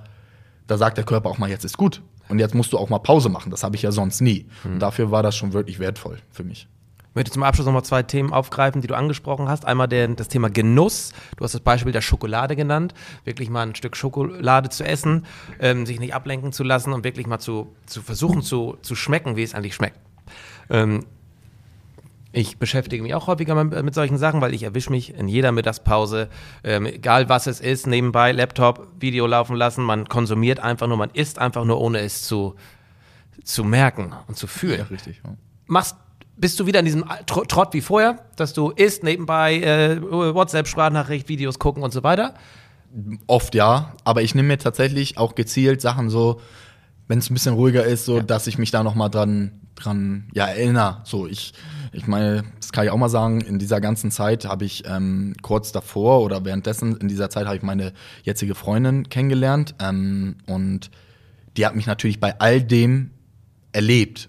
da sagt der Körper auch mal, jetzt ist gut. Und jetzt musst du auch mal Pause machen. Das habe ich ja sonst nie. Mhm. Und dafür war das schon wirklich wertvoll für mich. Ich möchte zum Abschluss nochmal zwei Themen aufgreifen, die du angesprochen hast. Einmal der, das Thema Genuss. Du hast das Beispiel der Schokolade genannt. Wirklich mal ein Stück Schokolade zu essen, ähm, sich nicht ablenken zu lassen und wirklich mal zu, zu versuchen zu, zu schmecken, wie es eigentlich schmeckt. Ähm, ich beschäftige mich auch häufiger mit, solchen Sachen, weil ich erwische mich in jeder Mittagspause, ähm, egal was es ist, nebenbei Laptop, Video laufen lassen, man konsumiert einfach nur, man isst einfach nur, ohne es zu, zu merken und zu fühlen. Ja, richtig. Ja. Machst, bist du wieder in diesem Trott wie vorher, dass du isst, nebenbei äh, WhatsApp, Sprachnachricht, Videos gucken und so weiter? Oft ja, aber ich nehme mir tatsächlich auch gezielt Sachen so, wenn es ein bisschen ruhiger ist, so ja. dass ich mich da nochmal dran dran ja, erinnere. So, ich, ich meine, das kann ich auch mal sagen, in dieser ganzen Zeit habe ich ähm, kurz davor oder währenddessen, in dieser Zeit habe ich meine jetzige Freundin kennengelernt ähm, und die hat mich natürlich bei all dem erlebt.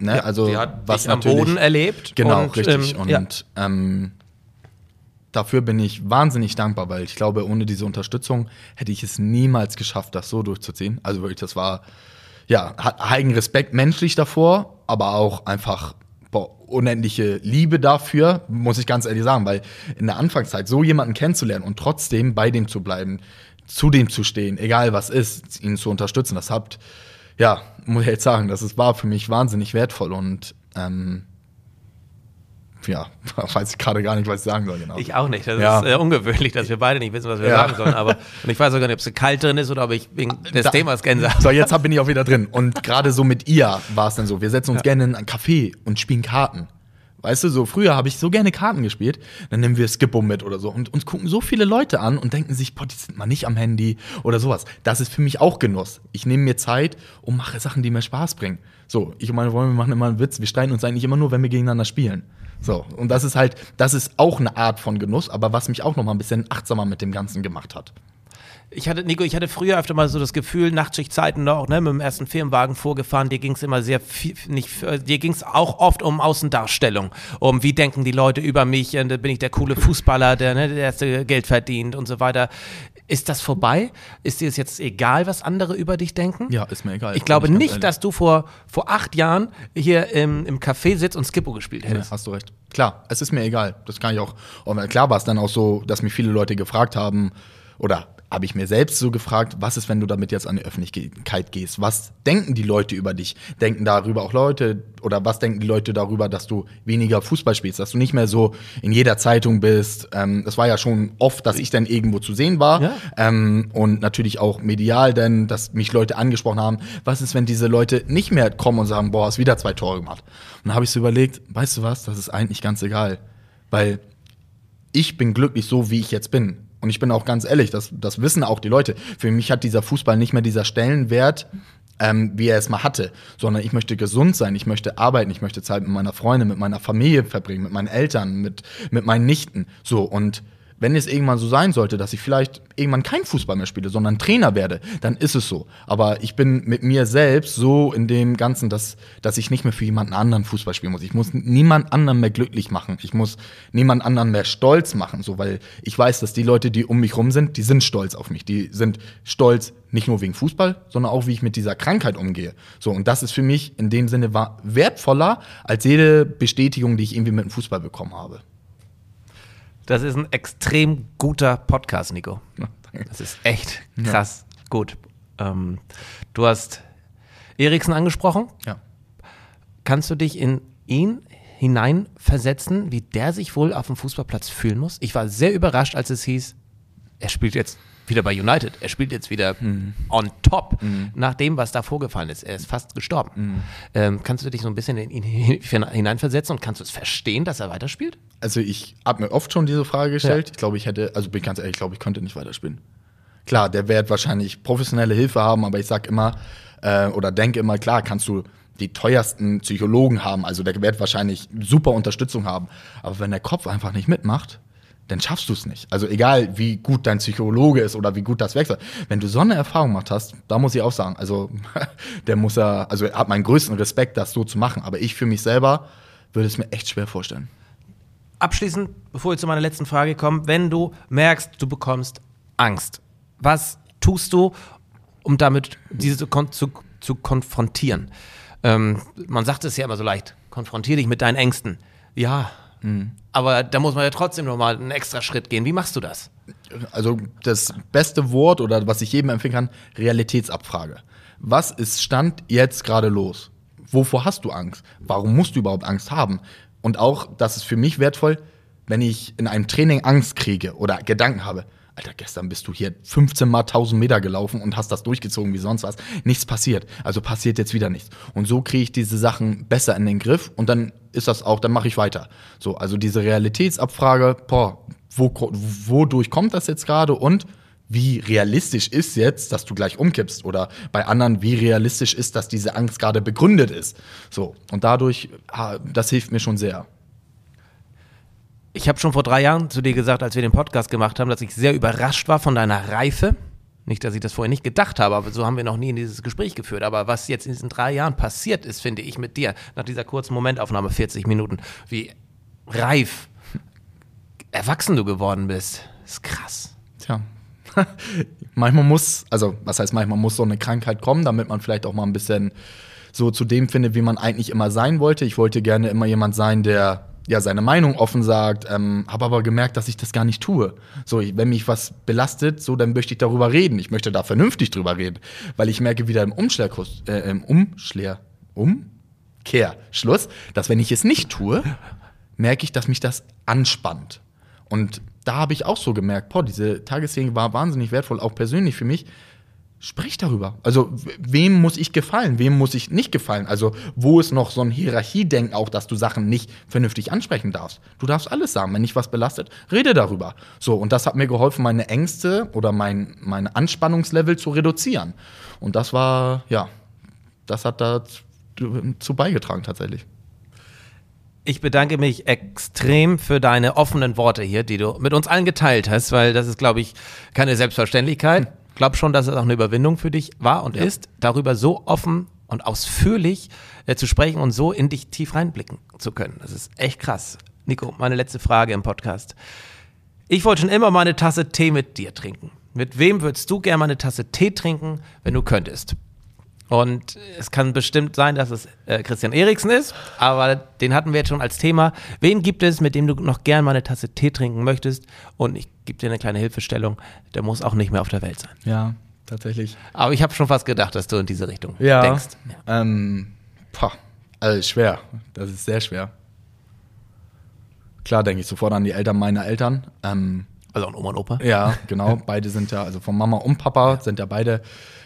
Ne? Ja, also, die hat was am Boden erlebt. Genau, und, richtig. Ähm, und ja. ähm, dafür bin ich wahnsinnig dankbar, weil ich glaube, ohne diese Unterstützung hätte ich es niemals geschafft, das so durchzuziehen. Also wirklich, das war ja, hat eigen Respekt menschlich davor, aber auch einfach unendliche Liebe dafür, muss ich ganz ehrlich sagen, weil in der Anfangszeit so jemanden kennenzulernen und trotzdem bei dem zu bleiben, zu dem zu stehen, egal was ist, ihn zu unterstützen, das habt, ja, muss ich jetzt sagen, das ist, war für mich wahnsinnig wertvoll und ähm, ja, [LAUGHS] weiß ich gerade gar nicht, was ich sagen soll. Genau. Ich auch nicht. Das ja. ist äh, ungewöhnlich, dass wir beide nicht wissen, was wir ja. sagen sollen. Aber [LAUGHS] und ich weiß auch gar nicht, ob es kalt drin ist oder ob ich wegen des da, Themas Gänsehaut. So, jetzt bin ich auch wieder drin. Und gerade so mit ihr war es dann so. Wir setzen uns ja. gerne in ein Café und spielen Karten. Weißt du, so früher habe ich so gerne Karten gespielt. Dann nehmen wir Skippo mit oder so. Und uns gucken so viele Leute an und denken sich, boah, die sind mal nicht am Handy oder sowas. Das ist für mich auch Genuss. Ich nehme mir Zeit und mache Sachen, die mir Spaß bringen. So, ich und meine wir machen immer einen Witz. Wir streiten uns eigentlich immer nur, wenn wir gegeneinander spielen. So, und das ist halt, das ist auch eine Art von Genuss, aber was mich auch noch mal ein bisschen achtsamer mit dem Ganzen gemacht hat. Ich hatte, Nico, ich hatte früher öfter mal so das Gefühl, Nachtschichtzeiten noch, ne, mit dem ersten Firmenwagen vorgefahren, dir ging es immer sehr viel, nicht, dir ging es auch oft um Außendarstellung, um wie denken die Leute über mich, und bin ich der coole Fußballer, der, ne, der erste Geld verdient und so weiter. Ist das vorbei? Ist dir es jetzt egal, was andere über dich denken? Ja, ist mir egal. Ich glaube nicht, ehrlich. dass du vor, vor acht Jahren hier im, im Café sitzt und Skippo gespielt hättest. Ja, hast du recht. Klar, es ist mir egal. Das kann ich auch. Klar war es dann auch so, dass mich viele Leute gefragt haben, oder habe ich mir selbst so gefragt, was ist, wenn du damit jetzt an die Öffentlichkeit gehst? Was denken die Leute über dich? Denken darüber auch Leute oder was denken die Leute darüber, dass du weniger Fußball spielst, dass du nicht mehr so in jeder Zeitung bist? Ähm, das war ja schon oft, dass ich dann irgendwo zu sehen war ja. ähm, und natürlich auch medial, denn dass mich Leute angesprochen haben. Was ist, wenn diese Leute nicht mehr kommen und sagen, boah, hast wieder zwei Tore gemacht? Und dann habe ich so überlegt, weißt du was? Das ist eigentlich ganz egal, weil ich bin glücklich so, wie ich jetzt bin und ich bin auch ganz ehrlich, das, das wissen auch die Leute. Für mich hat dieser Fußball nicht mehr dieser Stellenwert, ähm, wie er es mal hatte, sondern ich möchte gesund sein, ich möchte arbeiten, ich möchte Zeit mit meiner Freundin, mit meiner Familie verbringen, mit meinen Eltern, mit, mit meinen Nichten. So, und wenn es irgendwann so sein sollte, dass ich vielleicht irgendwann kein Fußball mehr spiele, sondern Trainer werde, dann ist es so. Aber ich bin mit mir selbst so in dem Ganzen, dass, dass ich nicht mehr für jemanden anderen Fußball spielen muss. Ich muss niemand anderen mehr glücklich machen. Ich muss niemand anderen mehr stolz machen, so, weil ich weiß, dass die Leute, die um mich rum sind, die sind stolz auf mich. Die sind stolz nicht nur wegen Fußball, sondern auch wie ich mit dieser Krankheit umgehe. So, und das ist für mich in dem Sinne wertvoller als jede Bestätigung, die ich irgendwie mit dem Fußball bekommen habe. Das ist ein extrem guter Podcast, Nico. Das ist echt krass ja. gut. Ähm, du hast Eriksen angesprochen. Ja. Kannst du dich in ihn hineinversetzen, wie der sich wohl auf dem Fußballplatz fühlen muss? Ich war sehr überrascht, als es hieß, er spielt jetzt wieder bei United. Er spielt jetzt wieder mhm. on top mhm. nach dem, was da vorgefallen ist. Er ist fast gestorben. Mhm. Ähm, kannst du dich so ein bisschen in ihn hineinversetzen und kannst du es verstehen, dass er weiterspielt? Also ich habe mir oft schon diese Frage gestellt. Ja. Ich glaube, ich hätte, also bin ganz ehrlich, ich glaube, ich könnte nicht weiterspielen. Klar, der wird wahrscheinlich professionelle Hilfe haben, aber ich sag immer äh, oder denke immer, klar, kannst du die teuersten Psychologen haben, also der wird wahrscheinlich super Unterstützung haben. Aber wenn der Kopf einfach nicht mitmacht, dann schaffst du es nicht. Also egal, wie gut dein Psychologe ist oder wie gut das wechselt. Wenn du so eine Erfahrung gemacht hast, da muss ich auch sagen, also [LAUGHS] der muss ja, also er hat meinen größten Respekt, das so zu machen. Aber ich für mich selber würde es mir echt schwer vorstellen. Abschließend, bevor wir zu meiner letzten Frage kommen, wenn du merkst, du bekommst Angst, was tust du, um damit diese zu, zu konfrontieren? Ähm, man sagt es ja immer so leicht, konfrontiere dich mit deinen Ängsten. Ja, Mhm. Aber da muss man ja trotzdem nochmal einen extra Schritt gehen. Wie machst du das? Also das beste Wort oder was ich jedem empfehlen kann, Realitätsabfrage. Was ist Stand jetzt gerade los? Wovor hast du Angst? Warum musst du überhaupt Angst haben? Und auch, das ist für mich wertvoll, wenn ich in einem Training Angst kriege oder Gedanken habe, Alter, gestern bist du hier 15 mal 1000 Meter gelaufen und hast das durchgezogen wie sonst was. Nichts passiert. Also passiert jetzt wieder nichts. Und so kriege ich diese Sachen besser in den Griff und dann ist das auch, dann mache ich weiter. So, also diese Realitätsabfrage, boah, wo, wodurch kommt das jetzt gerade und wie realistisch ist jetzt, dass du gleich umkippst oder bei anderen, wie realistisch ist, dass diese Angst gerade begründet ist. So, und dadurch, das hilft mir schon sehr. Ich habe schon vor drei Jahren zu dir gesagt, als wir den Podcast gemacht haben, dass ich sehr überrascht war von deiner Reife. Nicht, dass ich das vorher nicht gedacht habe, aber so haben wir noch nie in dieses Gespräch geführt. Aber was jetzt in diesen drei Jahren passiert ist, finde ich mit dir, nach dieser kurzen Momentaufnahme, 40 Minuten, wie reif, erwachsen du geworden bist. Ist krass. Tja. [LAUGHS] manchmal muss, also was heißt manchmal muss so eine Krankheit kommen, damit man vielleicht auch mal ein bisschen so zu dem findet, wie man eigentlich immer sein wollte. Ich wollte gerne immer jemand sein, der ja seine Meinung offen sagt, ähm, habe aber gemerkt, dass ich das gar nicht tue. So, wenn mich was belastet, so dann möchte ich darüber reden. Ich möchte da vernünftig drüber reden, weil ich merke wieder im Umschleerkurs, äh, im Umschleer, Umkehrschluss, dass wenn ich es nicht tue, merke ich, dass mich das anspannt. Und da habe ich auch so gemerkt, boah, diese Tagesserie war wahnsinnig wertvoll, auch persönlich für mich, Sprich darüber. Also, wem muss ich gefallen? Wem muss ich nicht gefallen? Also, wo ist noch so ein Hierarchiedenken auch, dass du Sachen nicht vernünftig ansprechen darfst? Du darfst alles sagen. Wenn dich was belastet, rede darüber. So, und das hat mir geholfen, meine Ängste oder mein meine Anspannungslevel zu reduzieren. Und das war, ja, das hat dazu beigetragen tatsächlich. Ich bedanke mich extrem für deine offenen Worte hier, die du mit uns allen geteilt hast, weil das ist, glaube ich, keine Selbstverständlichkeit [LAUGHS] glaube schon, dass es auch eine Überwindung für dich war und ja. ist, darüber so offen und ausführlich äh, zu sprechen und so in dich tief reinblicken zu können. Das ist echt krass. Nico, meine letzte Frage im Podcast. Ich wollte schon immer mal eine Tasse Tee mit dir trinken. Mit wem würdest du gerne mal eine Tasse Tee trinken, wenn du könntest? Und es kann bestimmt sein, dass es äh, Christian Eriksen ist, aber den hatten wir jetzt schon als Thema. Wen gibt es, mit dem du noch gern mal eine Tasse Tee trinken möchtest? Und ich gebe dir eine kleine Hilfestellung, der muss auch nicht mehr auf der Welt sein. Ja, tatsächlich. Aber ich habe schon fast gedacht, dass du in diese Richtung ja, denkst. Ja, ähm, poh, also schwer. Das ist sehr schwer. Klar denke ich sofort an die Eltern meiner Eltern. Ähm, also an Oma und Opa? Ja, genau. [LAUGHS] beide sind ja, also von Mama und Papa ja. sind ja beide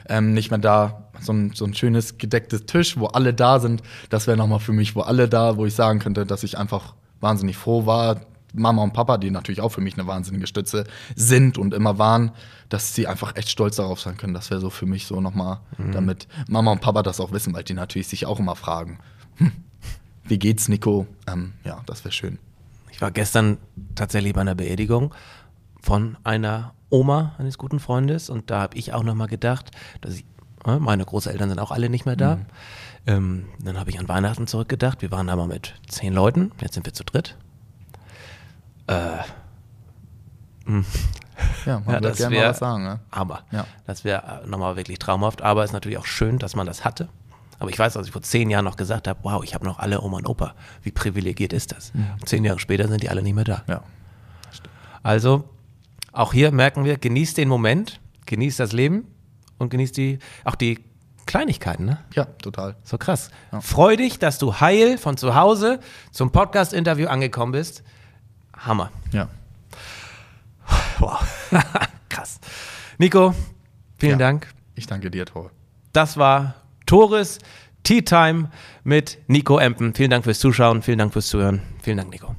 ähm, nicht mehr da. So ein, so ein schönes gedecktes Tisch, wo alle da sind. Das wäre nochmal für mich, wo alle da, wo ich sagen könnte, dass ich einfach wahnsinnig froh war. Mama und Papa, die natürlich auch für mich eine wahnsinnige Stütze sind und immer waren, dass sie einfach echt stolz darauf sein können. Das wäre so für mich so nochmal, mhm. damit Mama und Papa das auch wissen, weil die natürlich sich auch immer fragen, hm, wie geht's, Nico? Ähm, ja, das wäre schön. Ich war gestern tatsächlich bei einer Beerdigung von einer Oma eines guten Freundes und da habe ich auch nochmal gedacht, dass ich, meine Großeltern sind auch alle nicht mehr da. Mhm. Ähm, dann habe ich an Weihnachten zurückgedacht. Wir waren da mal mit zehn Leuten, jetzt sind wir zu dritt. Äh, hm. ja, man [LAUGHS] ja, das gerne wär, was sagen. Ne? Aber ja. das wäre nochmal wirklich traumhaft. Aber es ist natürlich auch schön, dass man das hatte. Aber ich weiß, dass ich vor zehn Jahren noch gesagt habe, wow, ich habe noch alle Oma und Opa. Wie privilegiert ist das? Mhm. zehn Jahre später sind die alle nicht mehr da. Ja. Also auch hier merken wir, genießt den Moment, genießt das Leben und genieß die, auch die Kleinigkeiten, ne? Ja, total. So krass. Freu dich, dass du heil von zu Hause zum Podcast-Interview angekommen bist. Hammer. Ja. Wow. [LAUGHS] krass. Nico, vielen Ja. Dank. Ich danke dir, Tor. Das war Tores Tea Time mit Nico Empen. Vielen Dank fürs Zuschauen, vielen Dank fürs Zuhören. Vielen Dank, Nico.